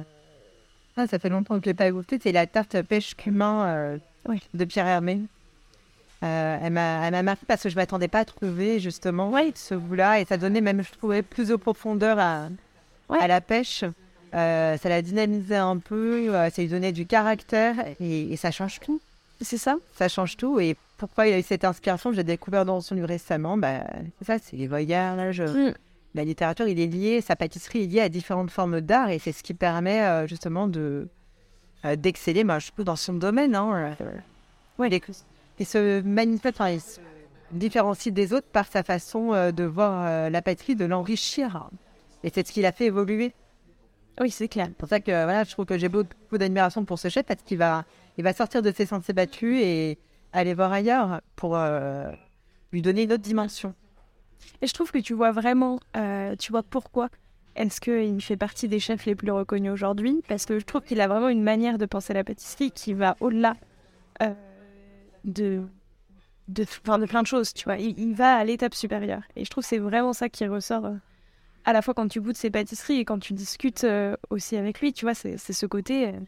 ah, ça fait longtemps que je l'ai pas goûté. C'est la tarte pêche cumin euh, Ouais. de Pierre Hermé. Euh, elle m'a marqué parce que je m'attendais pas à trouver justement ce goût-là et ça donnait même, je trouvais, plus de profondeur à, Ouais. à la pêche. Euh, ça la dynamisait un peu, euh, ça lui donnait du caractère et, et ça change tout. C'est ça Ça change tout. Et pourquoi il a eu cette inspiration J'ai découvert dans son livre récemment. Bah, c'est ça, c'est les voyages. Mm. La littérature, il est lié, sa pâtisserie est liée à différentes formes d'art et c'est ce qui permet euh, justement de d'exceller, bah, je trouve, dans son domaine. Hein, Ouais. Il se manifeste, enfin, il se différencie des autres par sa façon euh, de voir euh, la pâtisserie, de l'enrichir. Et c'est ce qui l'a fait évoluer. Oui, c'est clair. C'est pour ça que voilà, je trouve que j'ai beaucoup d'admiration pour ce chef parce qu'il va, il va sortir de ses sentiers battus et aller voir ailleurs pour euh, lui donner une autre dimension. Et je trouve que tu vois vraiment, euh, tu vois pourquoi est-ce qu'il fait partie des chefs les plus reconnus aujourd'hui Parce que je trouve qu'il a vraiment une manière de penser la pâtisserie qui va au-delà euh, de, de, enfin, de plein de choses, tu vois. Il, il va à l'étape supérieure. Et je trouve que c'est vraiment ça qui ressort euh, à la fois quand tu goûtes ses pâtisseries et quand tu discutes euh, aussi avec lui, tu vois, c'est ce côté, euh,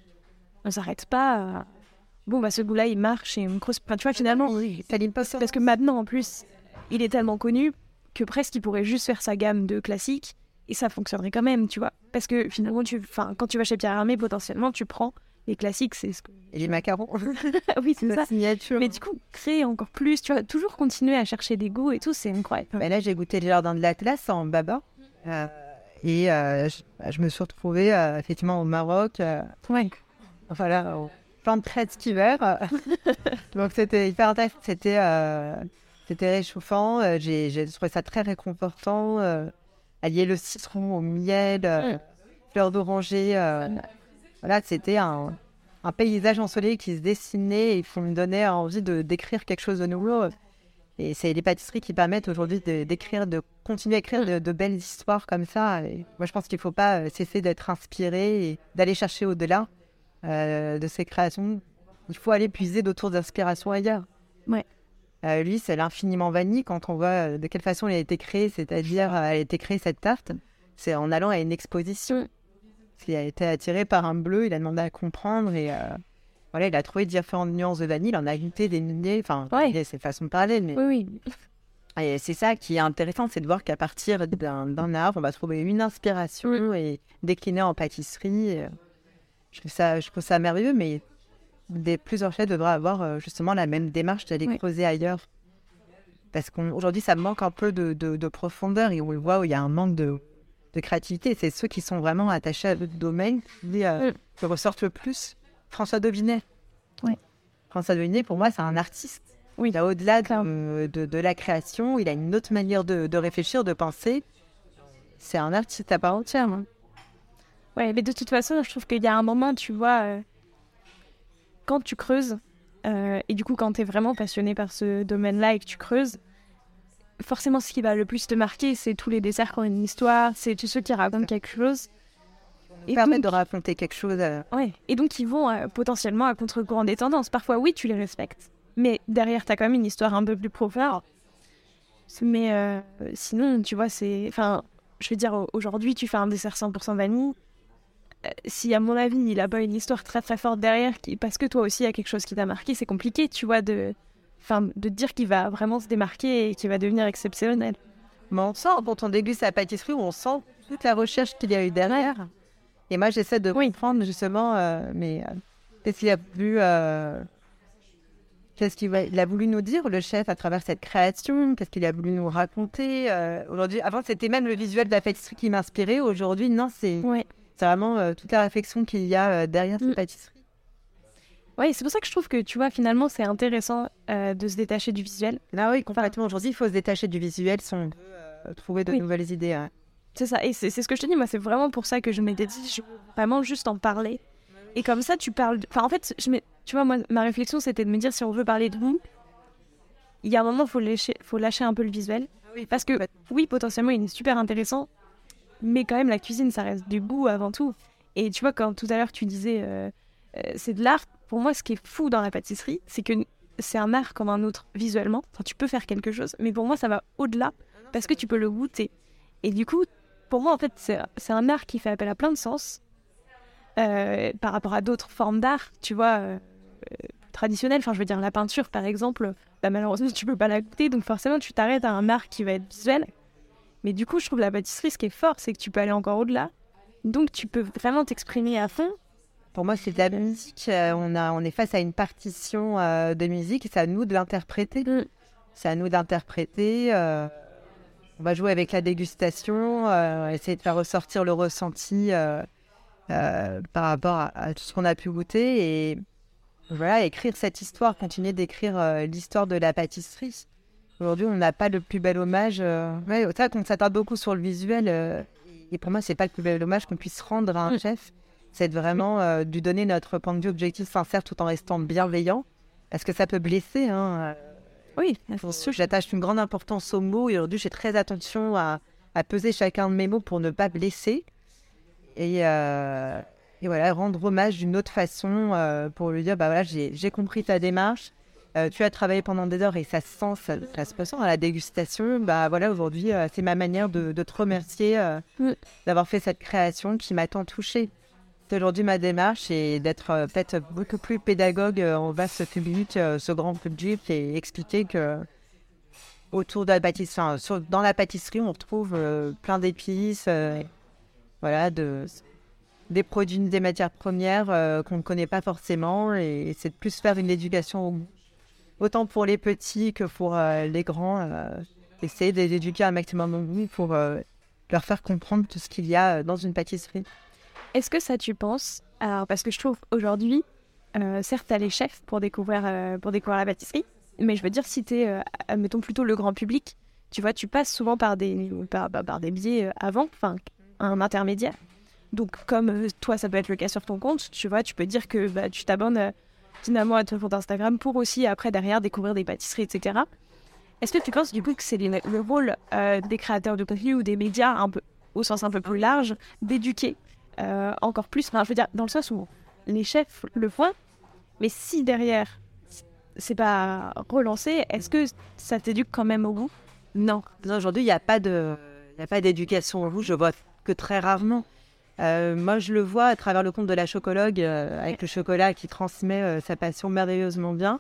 on s'arrête pas. euh, bon, bah ce goût-là, il marche et on creuse. Enfin, tu vois, finalement, pas parce que maintenant, en plus, il est tellement connu que presque il pourrait juste faire sa gamme de classiques et ça fonctionnerait quand même, tu vois. Parce que finalement, tu, quand tu vas chez Pierre Hermé, potentiellement, tu prends les classiques, c'est ce que. Et les macarons, [laughs] oui, c'est ça. signature. Mais du coup, créer encore plus, tu vois, toujours continuer à chercher des goûts et tout, c'est incroyable. Ben là, j'ai goûté le jardin de l'Atlas en baba. Euh, et euh, je, je me suis retrouvée euh, effectivement au Maroc. Ouais. voilà, au plein de traits d'hiver. [laughs] Donc c'était hyper intéressant, c'était c'était réchauffant. J'ai j'ai trouvé ça très réconfortant. Allier le citron au miel, fleurs d'oranger. Voilà, c'était un, un paysage ensoleillé qui se dessinait et qui me donnait envie de d'écrire quelque chose de nouveau. Et c'est les pâtisseries qui permettent aujourd'hui de- d'écrire, de, continuer à écrire de, de belles histoires comme ça. Et moi, je pense qu'il ne faut pas euh, cesser d'être inspiré et d'aller chercher au-delà euh, de ses créations. Il faut aller puiser d'autres d'inspiration ailleurs. Ouais. Euh, lui, c'est l'infiniment vanille quand on voit de quelle façon il a été créé, c'est-à-dire elle a été créée cette tarte. C'est en allant à une exposition. Il a été attiré par un bleu, il a demandé à comprendre et euh, voilà, il a trouvé différentes nuances de vanille, il en a goûté des milliers, enfin, Ouais. c'est façon de parler, mais Oui, oui. et c'est ça qui est intéressant, c'est de voir qu'à partir d'un arbre, on va trouver une inspiration et décliner en pâtisserie. euh, Je trouve ça, je trouve ça merveilleux, mais des plusieurs chefs devraient avoir euh, justement la même démarche d'aller Oui. creuser ailleurs. Parce qu'aujourd'hui, ça manque un peu de, de- de profondeur et on le voit où il y a un manque de, de créativité. C'est ceux qui sont vraiment attachés à d'autres domaines qui, euh, Mm. ressortent le plus. François Dovinet. Ouais. François Dovinet, pour moi, c'est un artiste. Oui, Il a au-delà de, clairement. de, de la création, il a une autre manière de, de réfléchir, de penser. C'est un artiste à part entière. hein. Ouais, mais de toute façon, je trouve qu'il y a un moment, tu vois, euh, quand tu creuses, euh, et du coup, quand tu es vraiment passionné par ce domaine-là et que tu creuses, forcément, ce qui va le plus te marquer, c'est tous les desserts qui ont une histoire, c'est tous ceux qui racontent quelque chose. Et Permettre donc, de raconter quelque chose. euh, ouais. et donc, ils vont euh, potentiellement à contre-courant des tendances. Parfois, oui, tu les respectes, mais derrière, tu as quand même une histoire un peu plus profonde. Mais euh, sinon, tu vois, c'est. Enfin, je veux dire, au- aujourd'hui, tu fais un dessert 100% vanille. euh, si à mon avis il a pas une histoire très très forte derrière, qui, parce que toi aussi il y a quelque chose qui t'a marqué, c'est compliqué, tu vois, de, enfin, de dire qu'il va vraiment se démarquer et qu'il va devenir exceptionnel. Mais on sent, quand on déguste sa pâtisserie, on sent toute la recherche qu'il y a eu derrière. Et moi, j'essaie de comprendre justement, euh, mais euh, qu'est-ce qu'il a voulu, euh, qu'est-ce qu'il il a voulu nous dire, le chef, à travers cette création? Qu'est-ce qu'il a voulu nous raconter Aujourd'hui, avant, c'était même le visuel de la pâtisserie qui m'inspirait. Aujourd'hui, non, c'est c'est vraiment toute la réflexion qu'il y a derrière Mm. cette pâtisserie. Ouais, c'est pour ça que je trouve que tu vois finalement c'est intéressant euh, de se détacher du visuel. Ah oui, complètement. Aujourd'hui, il faut se détacher du visuel si on veut euh, trouver de Oui. nouvelles idées. C'est ça, et c'est ce que je te dis, moi c'est vraiment pour ça que je m'étais dit, je vraiment juste en parler. Et comme ça tu parles, de- enfin en fait, je tu vois, moi ma réflexion c'était de me dire si on veut parler de nous, il y a un moment faut lâcher, faut lâcher un peu le visuel. Parce que oui, potentiellement il est super intéressant, mais quand même la cuisine ça reste du goût avant tout. Et tu vois, quand tout à l'heure tu disais euh, euh, c'est de l'art, pour moi ce qui est fou dans la pâtisserie, c'est que c'est un art comme un autre visuellement. Enfin, tu peux faire quelque chose, mais pour moi ça va au-delà parce que tu peux le goûter. Et du coup, pour moi en fait c'est un art qui fait appel à plein de sens euh, par rapport à d'autres formes d'art, tu vois. euh, traditionnelles. Enfin, je veux dire, la peinture, par exemple, bah, malheureusement, tu peux pas la goûter, donc forcément, tu t'arrêtes à un art qui va être visuel. Mais du coup, je trouve la pâtisserie, ce qui est fort, c'est que tu peux aller encore au-delà. Donc, tu peux vraiment t'exprimer à fond. Pour moi, c'est de la musique. euh, on, a, on est face à une partition euh, de musique et c'est à nous de l'interpréter. Mm. C'est à nous d'interpréter. euh, on va jouer avec la dégustation, euh, essayer de faire ressortir le ressenti par rapport à, à tout ce qu'on a pu goûter. Et voilà, écrire cette histoire, continuer d'écrire l'histoire de la pâtisserie. Aujourd'hui, on n'a pas le plus bel hommage. Ouais, vrai qu'on s'attarde beaucoup sur le visuel. et pour moi, c'est pas le plus bel hommage qu'on puisse rendre à un Mm. chef c'est de vraiment euh, lui donner notre point de vue objectif, sincère, tout en restant bienveillant. Parce que ça peut blesser. Hein. Oui, Faut- J'attache une grande importance aux mots et aujourd'hui, j'ai très attention à, à peser chacun de mes mots pour ne pas blesser. Et, euh, et voilà, rendre hommage d'une autre façon euh, pour lui dire bah voilà, j'ai compris ta démarche. Euh, tu as travaillé pendant des heures et ça se sent, ça, ça se ressent à la dégustation. Bah voilà, aujourd'hui, euh, c'est ma manière de, de te remercier euh, d'avoir fait cette création qui m'a tant touchée. Aujourd'hui ma démarche et d'être euh, peut-être beaucoup plus pédagogue euh, envers ce public, euh, ce grand public et expliquer que autour de la pâtisserie, enfin, sur- dans la pâtisserie, on retrouve plein d'épices, voilà, de, des produits, des matières premières qu'on ne connaît pas forcément et c'est de plus faire une éducation. Autant pour les petits que pour les grands, euh, essayer de les éduquer un maximum pour leur faire comprendre tout ce qu'il y a dans une pâtisserie. Est-ce que ça, tu penses Alors, parce que je trouve aujourd'hui, euh, certes, t'as les chefs pour découvrir, euh, pour découvrir la pâtisserie, mais je veux dire, si t'es, euh, admettons plutôt le grand public, tu vois, tu passes souvent par des, par, par des biais avant, enfin, un intermédiaire. Donc, comme toi, ça peut être le cas sur ton compte, tu vois, tu peux dire que bah, tu t'abonnes finalement à ton compte Instagram pour aussi, après, derrière, découvrir des pâtisseries, etc. Est-ce que tu penses, du coup, que c'est le rôle des créateurs de contenu ou des médias, un peu, au sens un peu plus large, d'éduquer euh, encore plus, enfin, je veux dire, dans le sens où les chefs le font, mais si derrière c'est pas relancé, est-ce que ça t'éduque quand même au goût Non, Non, aujourd'hui, il n'y a pas de, il y a pas d'éducation au goût. Je vois que très rarement. Euh, moi, je le vois à travers le compte de la chocologue, euh, avec le chocolat qui transmet sa passion merveilleusement bien.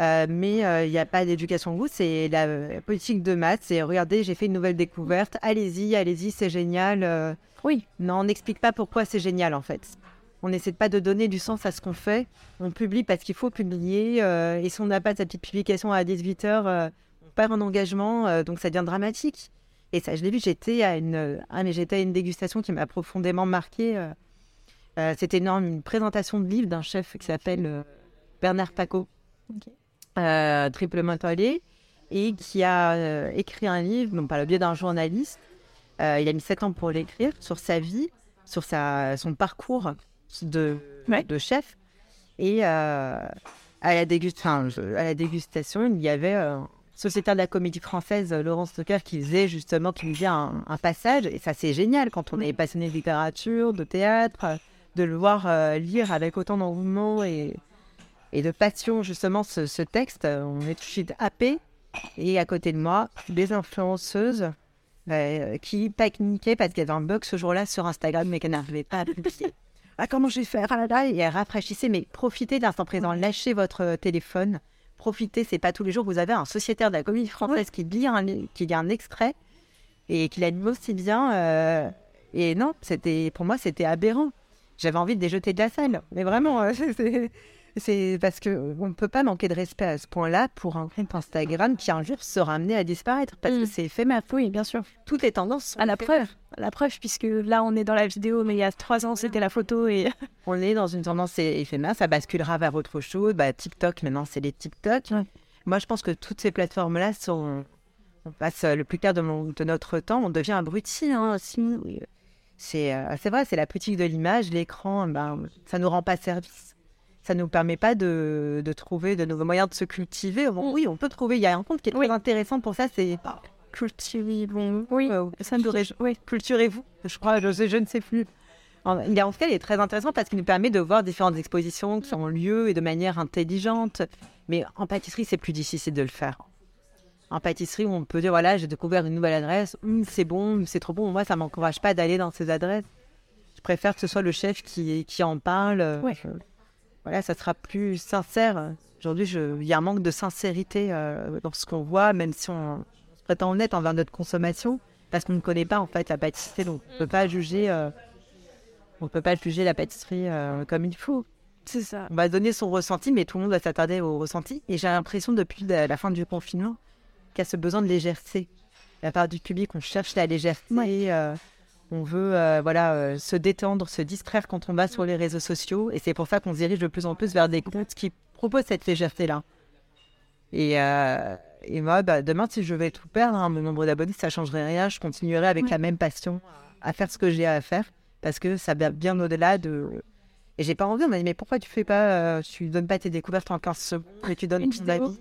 Euh, mais euh, il n'y a pas d'éducation goût. C'est la, euh, politique de maths. C'est regardez, j'ai fait une nouvelle découverte. Allez-y, allez-y, c'est génial. euh. Oui. Non, on n'explique pas pourquoi c'est génial en fait. On n'essaie pas de donner du sens à ce qu'on fait. On publie parce qu'il faut publier. et si on n'a pas sa petite publication à 18h, on perd en engagement, donc ça devient dramatique. Et ça, je l'ai vu, j'étais à une, ah, mais j'étais à une dégustation qui m'a profondément marqué. C'était une, une présentation de livre d'un chef qui s'appelle Bernard Paco. Euh, triple mentolé, et qui a euh, écrit un livre, non par le biais d'un journaliste. Euh, il a mis sept ans pour l'écrire sur sa vie, sur sa, son parcours de, Ouais. de chef. Et à, la enfin, je- à la dégustation, il y avait euh, sociétaire de la comédie française, Laurence Stocker, qui faisait justement, qui faisait un, un passage. Et ça, c'est génial quand on est passionné de littérature, de théâtre, de le voir lire avec autant d'engouement et, et de passion, justement, ce, ce texte. Euh, On est tout de suite happé. Et à côté de moi, des influenceuses euh, qui paniquaient parce qu'il y avait un bug ce jour-là sur Instagram, mais qu'elles n'arrivaient pas à publier. ah, comment je vais faire ah là là, et rafraîchissez, mais profitez de l'instant présent, lâchez votre téléphone, profitez, c'est pas tous les jours que vous avez un sociétaire de la comédie française qui lit un, qui lit un extrait et qui l'anime aussi bien. euh, et non, c'était pour moi c'était aberrant. J'avais envie de les jeter de la salle, mais vraiment, euh, [laughs] c'est- c'est parce que on ne peut pas manquer de respect à ce point-là pour un compte Instagram qui un jour sera amené à disparaître parce que Mm. c'est éphémère. Oui, bien sûr. Toutes les tendances sont À la éphémères. preuve, à la preuve, puisque là on est dans la vidéo, mais il y a trois ans c'était la photo et [laughs] On est dans une tendance éphémère, ça basculera vers autre chose. Bah, TikTok, maintenant, c'est les TikTok. Ouais. Moi, je pense que toutes ces plateformes-là sont. On passe euh, le plus clair de, mon- de notre temps, on devient abruti. Hein, c'est euh, c'est vrai, c'est la politique de l'image, l'écran, ben, ça nous rend pas service. Ça nous permet pas de, de trouver de nouveaux moyens de se cultiver. Bon, oui, on peut trouver. Il y a un compte qui est très intéressant pour ça, c'est cultiver. Bon, oui, euh, ça me culturez- oui. culturez-vous. Je crois, je, je ne sais plus. Il est, en tout cas, il est très intéressant parce qu'il nous permet de voir différentes expositions qui ont lieu et de manière intelligente. Mais en pâtisserie, c'est plus difficile de le faire. En pâtisserie, on peut dire voilà, j'ai découvert une nouvelle adresse, Hum, c'est bon, hum, c'est trop bon. Moi, ça m'encourage pas d'aller dans ces adresses. Je préfère que ce soit le chef qui, qui en parle. euh, Ouais. je- voilà, ça sera plus sincère. Aujourd'hui, il y a un manque de sincérité euh, dans ce qu'on voit, même si on, se prétend honnête envers notre consommation, parce qu'on ne connaît pas en fait la pâtisserie, donc on ne peut pas juger. euh, on peut pas juger la pâtisserie euh, comme il faut. C'est ça. On va donner son ressenti, mais tout le monde va s'attarder au ressenti. Et j'ai l'impression depuis la, fin du confinement qu'il y a ce besoin de légèreté. De La part du public, on cherche la légèreté. euh, on veut euh, voilà, euh, se détendre, se distraire quand on va sur les réseaux sociaux. Et c'est pour ça qu'on se dirige de plus en plus vers des comptes qui proposent cette légèreté-là. Et, euh, et moi, bah, demain, si je vais tout perdre, hein, mon nombre d'abonnés, ça ne changerait rien. Je continuerai avec Ouais. la même passion à faire ce que j'ai à faire. Parce que ça va bien au-delà de, et j'ai pas envie, on m'a dit, mais pourquoi tu fais pas, tu donnes pas tes découvertes en 15 secondes, mais tu donnes ton avis?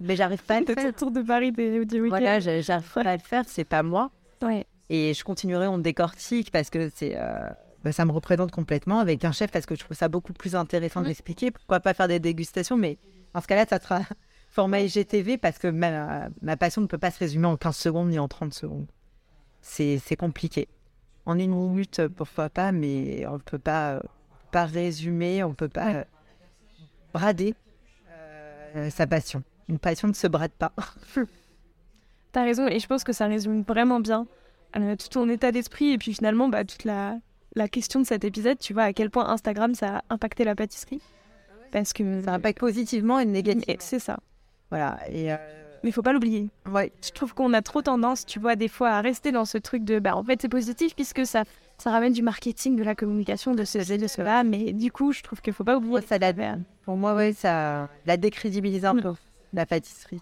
mais j'arrive pas à le [laughs] faire. le tour de Paris des, du week-end. Voilà, j'arrive pas à le faire, c'est pas moi. Ouais. Et je continuerai, on décortique parce que c'est, euh, bah, ça me représente complètement avec un chef parce que je trouve ça beaucoup plus intéressant Ouais. d'expliquer. Pourquoi pas faire des dégustations, mais dans ce cas-là, ça sera [laughs] format IGTV parce que ma, ma passion ne peut pas se résumer en 15 secondes ni en 30 secondes. C'est, compliqué. En une minute, pourquoi pas, mais on ne peut pas, euh, pas résumer, on ne peut pas euh, brader euh, sa passion. Une passion ne se brade pas. [laughs] T'as raison, et je pense que ça résume vraiment bien euh, tout ton état d'esprit et puis finalement bah, toute la, la question de cet épisode. Tu vois à quel point Instagram ça a impacté la pâtisserie. Parce que Ça impacte positivement et négativement. C'est ça. Voilà. Et euh, Mais il faut pas l'oublier. ouais, Je trouve qu'on a trop tendance, tu vois, des fois à rester dans ce truc de bah en fait c'est positif puisque ça ça ramène du marketing, de la communication, de ceci, de cela. Mais du coup, je trouve qu'il faut pas oublier. ça la, pour moi, ouais, ça la décrédibilise un Mm. peu, la pâtisserie.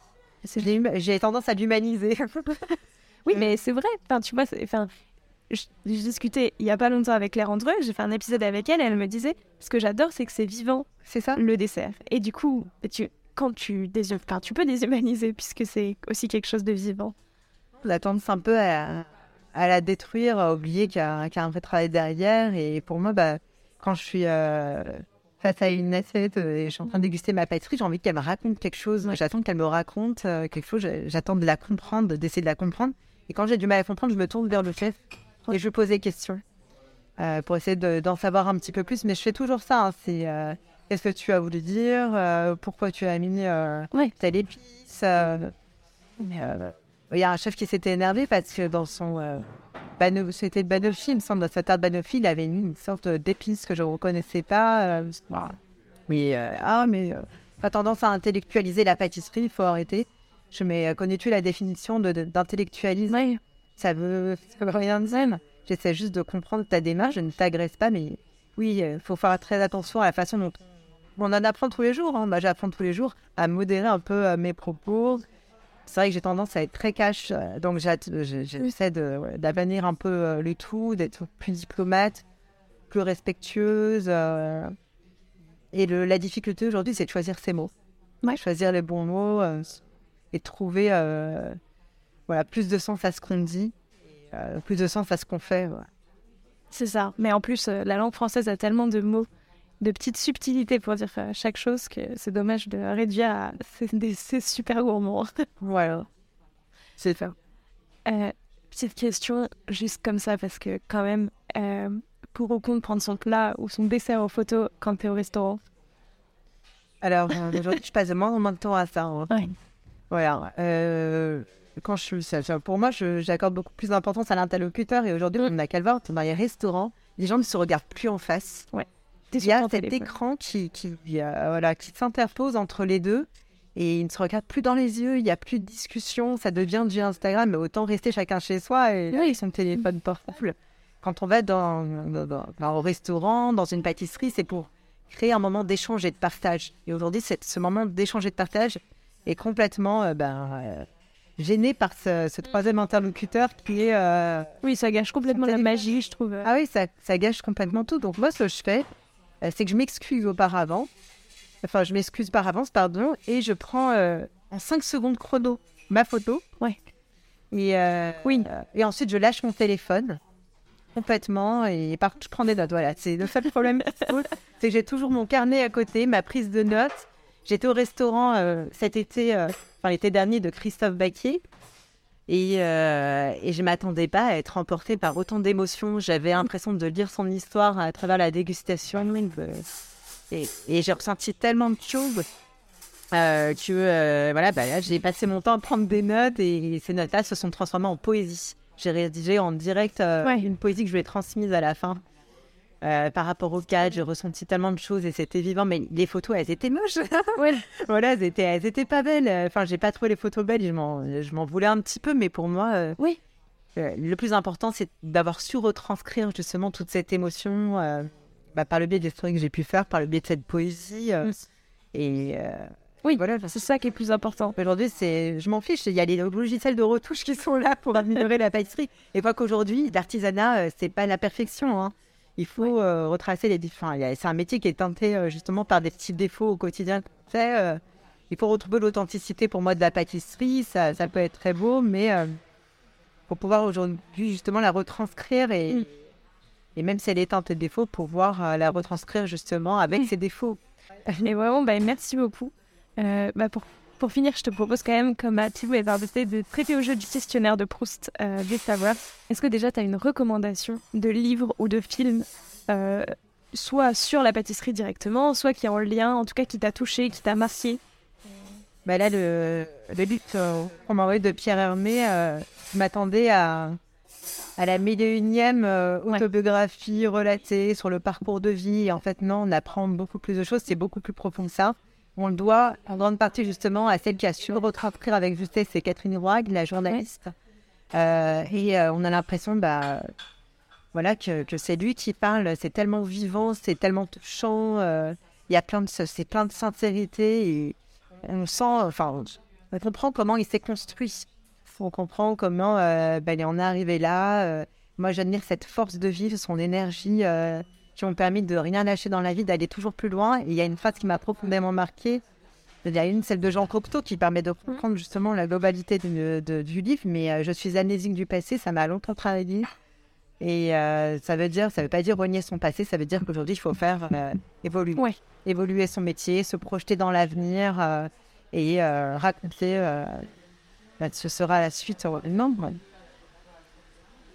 J'ai tendance à l'humaniser. [laughs] Oui, mais c'est vrai. Enfin, tu vois, enfin, je- discuté il y a pas longtemps avec Claire Andreu. J'ai fait un épisode avec elle. Et elle me disait, ce que j'adore, c'est que c'est vivant C'est ça le dessert. Et du coup, tu, quand tu enfin, tu peux déshumaniser puisque c'est aussi quelque chose de vivant. On a tendance un peu à, à la détruire, à oublier qu'il y, a qu'il y a un vrai travail derrière. Et pour moi, bah, quand je suis euh, face à une assiette euh, et je suis en train de déguster ma pâtisserie, j'ai envie qu'elle me raconte quelque chose. J'attends qu'elle me raconte euh, quelque chose. J'attends de la comprendre, d'essayer de la comprendre. Et quand j'ai du mal à comprendre, je me tourne vers le chef et je pose des questions euh, pour essayer de- d'en savoir un petit peu plus. Mais je fais toujours ça. hein. C'est euh, qu'est-ce que tu as voulu dire Euh, Pourquoi tu as mis Ouais. telle épice il y a un chef qui s'était énervé parce que dans son bano- c'était le banoffee, il me semble, dans sa tarte banoffee, il avait mis une sorte d'épice que je ne reconnaissais pas. Oui, ah, mais pas tendance à intellectualiser la pâtisserie, il faut arrêter. Je mais euh, connais-tu la définition d'intellectualisme? Ouais. Ça veut, ça veut rien dire. J'essaie juste de comprendre ta démarche, je ne t'agresse pas, mais oui, il faut faire très attention à la façon dont on en apprend tous les jours. Hein. Moi, j'apprends tous les jours à modérer un peu euh, mes propos. C'est vrai que j'ai tendance à être très cash, euh, donc j'essaie d'avanir un peu euh, le tout, d'être plus diplomate, plus respectueuse. euh. Et le- la difficulté aujourd'hui, c'est de choisir ses mots. Ouais. Choisir les bons mots euh, et trouver euh, voilà, plus de sens à ce qu'on dit, euh, plus de sens à ce qu'on fait. C'est ça. Mais en plus, euh, la langue française a tellement de mots, de petites subtilités pour dire chaque chose que c'est dommage de réduire à [laughs] c'est super gourmand. [laughs] Voilà. C'est ça. Euh, petite question, juste comme ça, parce que quand même, pour ou contre prendre son plat ou son dessert en photo quand tu es au restaurant? Alors, aujourd'hui, je passe de moins en moins de temps à ça. hein. Ouais. Voilà. euh, quand je suis ça- ça- pour moi, j'accorde beaucoup plus d'importance à l'interlocuteur. Et aujourd'hui, on n'a qu'à le voir dans les restaurants. Les gens ne se regardent plus en face. Il y a cet écran qui, qui, euh, voilà, qui s'interpose entre les deux. Et ils ne se regardent plus dans les yeux. Il n'y a plus de discussion. Ça devient du Instagram. Mais autant rester chacun chez soi et Oui. son téléphone portable. Quand on va dans, dans- dans- dans- au restaurant, dans une pâtisserie, c'est pour créer un moment d'échange et de partage. Et aujourd'hui, ce moment d'échange et de partage est complètement euh, ben, euh, gêné par ce, ce troisième interlocuteur qui est... euh, Oui, ça gâche complètement la magie, je trouve. Ah oui, ça, ça gâche complètement tout. Donc moi, ce que je fais, c'est que je m'excuse auparavant. Enfin, je m'excuse par avance, pardon, et je prends euh, en 5 secondes chrono ma photo. Ouais. Et, euh, Oui. et ensuite, je lâche mon téléphone complètement et par je prends des notes. Voilà, c'est le seul problème. c'est que j'ai toujours mon carnet à côté, ma prise de notes. J'étais au restaurant euh, cet été, euh, enfin l'été dernier, de Christophe Baquier. Et, euh, et je m'attendais pas à être emportée par autant d'émotions. J'avais l'impression de lire son histoire à travers la dégustation. Et, et j'ai ressenti tellement de choses que voilà, bah, là, j'ai passé mon temps à prendre des notes et ces notes-là se sont transformées en poésie. J'ai rédigé en direct Ouais. une poésie que je lui ai transmise à la fin. Euh, par rapport au cadre, j'ai ressenti tellement de choses et c'était vivant. Mais les photos, elles étaient moches. [laughs] Ouais. voilà, elles étaient, elles étaient pas belles. Enfin, j'ai pas trouvé les photos belles. Je m'en, je m'en voulais un petit peu, mais pour moi, euh, Oui. euh, le plus important, c'est d'avoir su retranscrire justement toute cette émotion bah, par le biais des stories que j'ai pu faire, par le biais de cette poésie. Mm. et Oui. voilà. C'est ça qui est plus important. Aujourd'hui, c'est, je m'en fiche. Il y a les logiciels de retouche qui sont là pour améliorer la pâtisserie. Et vois qu'aujourd'hui, l'artisanat, c'est pas la perfection. hein. Il faut euh, retracer les différents. C'est un métier qui est teinté euh, justement par des petits défauts au quotidien. euh, il faut retrouver l'authenticité pour moi de la pâtisserie. Ça, ça peut être très beau, mais euh, pour pouvoir aujourd'hui justement la retranscrire et, Mm. et même si elle est teintée de défauts, pouvoir la retranscrire justement avec Mm. ses défauts. Et vraiment, bah, merci beaucoup. Bah, pour, pour finir, je te propose quand même, comme à Thibaut et de traiter au jeu du questionnaire de Proust euh, des savoirs. Est-ce que déjà tu as une recommandation de livre ou de film, euh, soit sur la pâtisserie directement, soit qui est en lien, en tout cas qui t'a touché, qui t'a marqué? Bah là, le, le livre qu'on m'a envoyé de Pierre Hermé, euh, je m'attendais à, à la mille et unième euh, Ouais. autobiographie relatée sur le parcours de vie. Et en fait, non, on apprend beaucoup plus de choses. C'est beaucoup plus profond que ça. On le doit en grande partie justement à celle qui a su retranscrire avec justesse, c'est Catherine Roig, la journaliste. Euh, et euh, on a l'impression bah, voilà, que, que c'est lui qui parle. C'est tellement vivant, c'est tellement touchant. euh, Il y a plein de, c'est plein de sincérité. Et, on sent, enfin, on comprend comment il s'est construit. On comprend comment ben, il en est arrivé là. moi, j'admire cette force de vivre, son énergie, qui ont permis de rien lâcher dans la vie, d'aller toujours plus loin. Et il y a une phrase qui m'a profondément marquée. Il y a une, celle de Jean Cocteau, qui permet de comprendre justement la globalité du, de- du livre. Mais euh, je suis amnésique du passé, ça m'a longtemps travaillé. Et euh, ça veut dire, ça veut pas dire renier son passé, ça veut dire qu'aujourd'hui, il faut faire euh, évoluer Ouais. évoluer son métier, se projeter dans l'avenir et raconter bah, ce sera la suite. Non, ouais.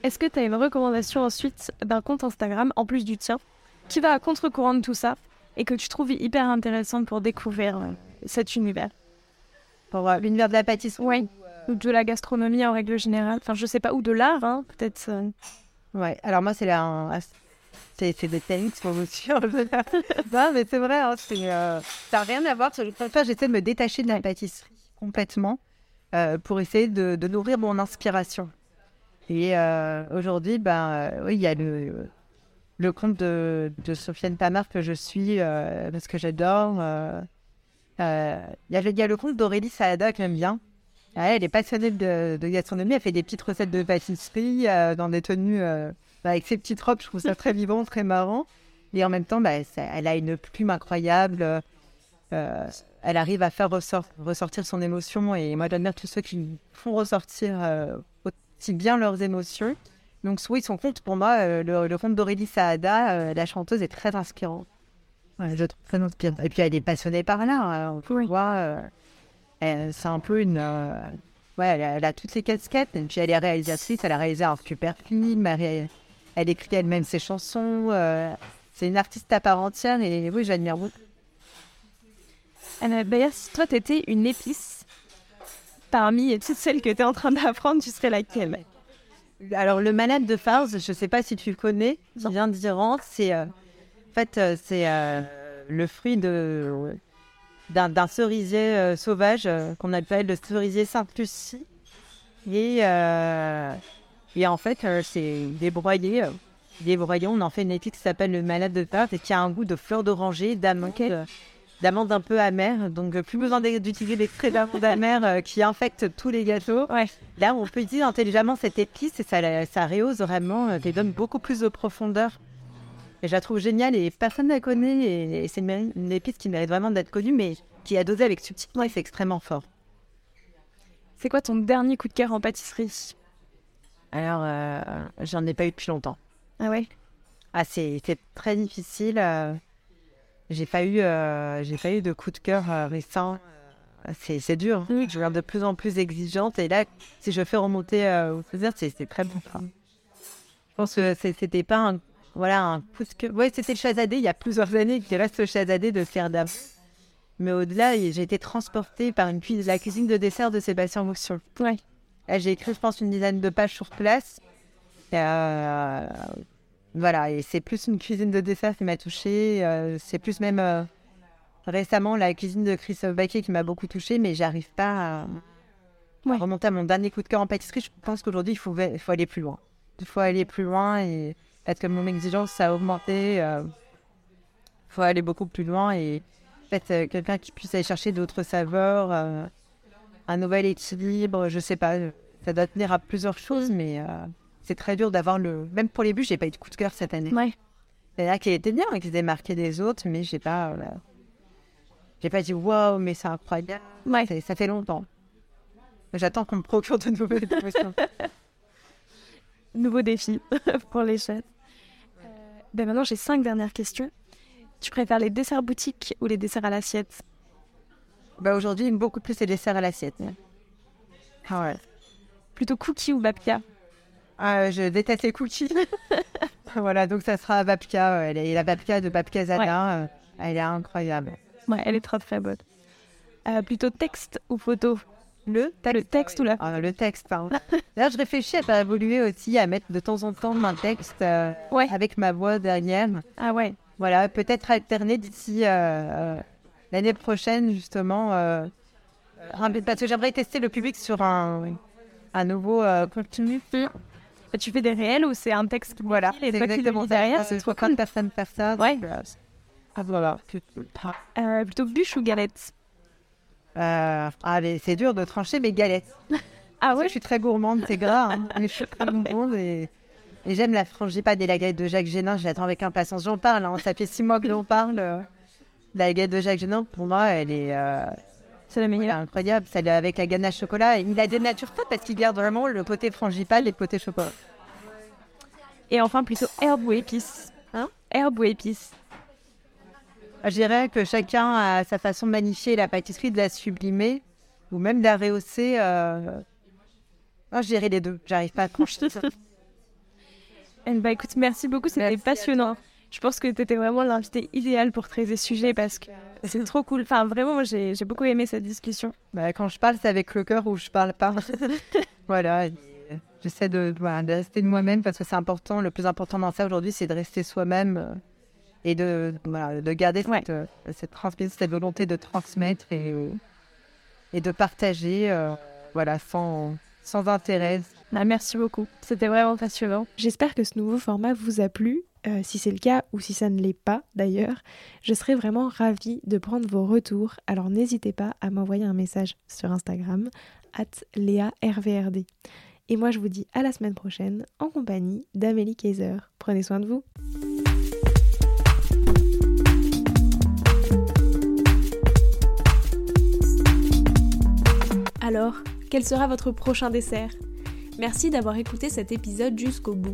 Est-ce que tu as une recommandation ensuite d'un compte Instagram, en plus du tien, qui va à contre-courant de tout ça et que tu trouves hyper intéressante pour découvrir euh, cet univers? Pour euh, l'univers de la pâtisserie? Oui. Ou de la gastronomie en règle générale. Enfin, je sais pas, ou de l'art, hein, peut-être. euh. Ouais. Alors moi, c'est la, c'est, des techniques pour vous suivre. non, mais c'est vrai, hein, euh, ça n'a rien à voir. Préfère, j'essaie de me détacher de la pâtisserie complètement euh, pour essayer de, de nourrir mon inspiration. Et euh, aujourd'hui, ben, euh, oui, il y a le, le compte de, de Sofiane Tamar que je suis euh, parce que j'adore. Il y, a le- compte d'Aurélie Saada que j'aime bien. Elle est passionnée de, de gastronomie. Elle fait des petites recettes de pâtisserie dans des tenues bah, avec ses petites robes. Je trouve ça très vivant, très marrant. Et en même temps, bah, elle a une plume incroyable. Elle arrive à faire ressort- ressortir son émotion. Et moi, j'admire tous ceux qui font ressortir aussi bien leurs émotions. Donc, oui, son compte, pour moi, euh, le, le compte d'Aurélie Saada, euh, la chanteuse, est très inspirant. Ouais, je trouve très inspirant. Et puis, elle est passionnée par l'art. hein. On Oui. voit, euh, elle- c'est un peu une. euh, ouais, elle a, elle a toutes les casquettes. Et puis, elle est réalisatrice. Elle a réalisé un super film. Elle, ré- Elle écrit elle-même ses chansons. euh, c'est une artiste à part entière et oui, j'admire beaucoup. Anna Bayer, si toi t'étais une épice parmi toutes celles que tu es en train d'apprendre, tu serais laquelle? Alors, le malade de Fars, je ne sais pas si tu le connais, qui vient d'Iran, c'est euh, en fait euh, c'est euh, le fruit de d'un d'un cerisier euh, sauvage qu'on appelle le cerisier Sainte-Lucie. Et, et en fait, c'est débroyé. débroyé, on en fait une épice qui s'appelle le malade de Fars et qui a un goût de fleur d'oranger, d'amande, euh, d'amande un peu amère. Donc, euh, plus besoin d'utiliser l'extrait d'amande [laughs] amère euh, qui infecte tous les gâteaux. Ouais. Là, on peut utiliser intelligemment cette épice et ça, ça rehausse vraiment, euh, lui donne beaucoup plus de profondeur. Et je la trouve géniale et personne ne la connaît. Et, et c'est une, une épice qui mérite vraiment d'être connue, mais qui a dosé avec subtilité, c'est extrêmement fort. C'est quoi ton dernier coup de cœur en pâtisserie? Alors, euh, j'en ai pas eu depuis longtemps. Ah ouais? Ah, c'est c'est très difficile. euh, j'ai pas eu, euh, j'ai pas eu de coup de cœur euh, récent. Euh, C'est dur. hein. Je deviens de plus en plus exigeante et là, si je fais remonter au plaisir, c'est très bon. Je pense que c'était pas un, voilà, un coup de cœur. Ouais, c'était le Chazadé il y a plusieurs années qui reste le Chazadé de Ferdam. Mais au-delà, j'ai été transportée par une la cuisine de dessert de Sébastien Moussion. Ouais. Là, j'ai écrit, je pense, une dizaine de pages sur place. Euh, voilà, et c'est plus une cuisine de dessert qui m'a touchée. euh, c'est plus même euh, récemment la cuisine de Christophe Baquet qui m'a beaucoup touchée, mais j'arrive pas à, remonter à mon dernier coup de cœur en pâtisserie. Je pense qu'aujourd'hui, il faut, aller plus loin. Il faut aller plus loin et peut-être que mon exigence, ça a augmenté. Il faut aller beaucoup plus loin et peut-être euh, quelqu'un qui puisse aller chercher d'autres saveurs, euh, un nouvel équilibre, je sais pas. euh, Ça doit tenir à plusieurs choses, mais euh, c'est très dur d'avoir le. Même pour les buts, j'ai pas eu de coup de cœur cette année. Ouais. Il y en a qui étaient bien, qui se démarquaient des autres, mais j'ai pas. euh, J'ai pas dit waouh, mais c'est incroyable. Ouais. C'est- Ça fait longtemps. J'attends qu'on me procure de nouvelles [laughs] émotions. Nouveau défi [laughs] pour les chefs. Euh, ben maintenant, j'ai cinq dernières questions. Tu préfères les desserts boutiques ou les desserts à l'assiette? Bah, Aujourd'hui, beaucoup plus les desserts à l'assiette. Ah ouais. Plutôt cookie ou babka? Ah, je déteste les cookies. [laughs] voilà, donc ça sera Babka. Elle est- la Babka de Babka Zana. euh, Elle est incroyable. Ouais, elle est très très bonne. Euh, plutôt texte ou photo? Le Le texte ou la Ah, le texte, pardon. [laughs] D'ailleurs, je réfléchis à faire évoluer aussi, à mettre de temps en temps un texte euh, Ouais. avec ma voix derrière. Ah ouais. Voilà, peut-être alterner d'ici euh, l'année prochaine, justement. parce que j'aimerais tester le public sur un, un nouveau contenu. Bah, Tu fais des réels ou c'est un texte qui Voilà, et c'est toi qui le derrière c'est de personnes faire ça. Ouais. Ah, voilà. Euh, plutôt bûche ou galette? Euh, allez, c'est dur de trancher mes galettes. [laughs] Ah Parce que Je suis très gourmande, c'est gras, hein, [laughs] mais je suis très gourmande et, et j'aime la frangipane et la galette de Jacques Génin. Je l'attends avec impatience. J'en parle, hein, ça fait six mois que l'on parle. La galette de Jacques Génin, pour moi, elle est, euh, C'est la meilleure. incroyable. Celle avec la ganache chocolat. Il a des natures pas parce qu'il garde vraiment le côté frangipane et le côté chocolat. Et enfin, plutôt herbe ou épice Hein? Herbe ou épice Je dirais que chacun a sa façon de magnifier la pâtisserie, de la sublimer ou même de la rehausser. Euh... Moi, je dirais les deux. J'arrive pas à [laughs] trancher ça. Eh Bah écoute, merci beaucoup, c'était passionnant. Je pense que tu étais vraiment l'invité idéal pour traiter ce sujet parce que c'est trop cool. Enfin, vraiment, moi j'ai beaucoup aimé cette discussion. Bah, quand je parle, c'est avec le cœur ou je parle pas. [laughs] voilà. euh, J'essaie de, voilà, de rester de moi-même parce que c'est important. Le plus important dans ça aujourd'hui, c'est de rester soi-même euh, et de, voilà, de garder Ouais. cette, euh, cette transmission, cette volonté de transmettre et, et de partager euh, voilà, sans, sans intérêt. Bah, merci beaucoup, c'était vraiment passionnant. J'espère que ce nouveau format vous a plu. Euh, si c'est le cas ou si ça ne l'est pas d'ailleurs, je serais vraiment ravie de prendre vos retours. Alors n'hésitez pas à m'envoyer un message sur Instagram, at LéaRVRD. Et moi je vous dis à la semaine prochaine en compagnie d'Amélie Kaiser. Prenez soin de vous. Alors, quel sera votre prochain dessert? Merci d'avoir écouté cet épisode jusqu'au bout.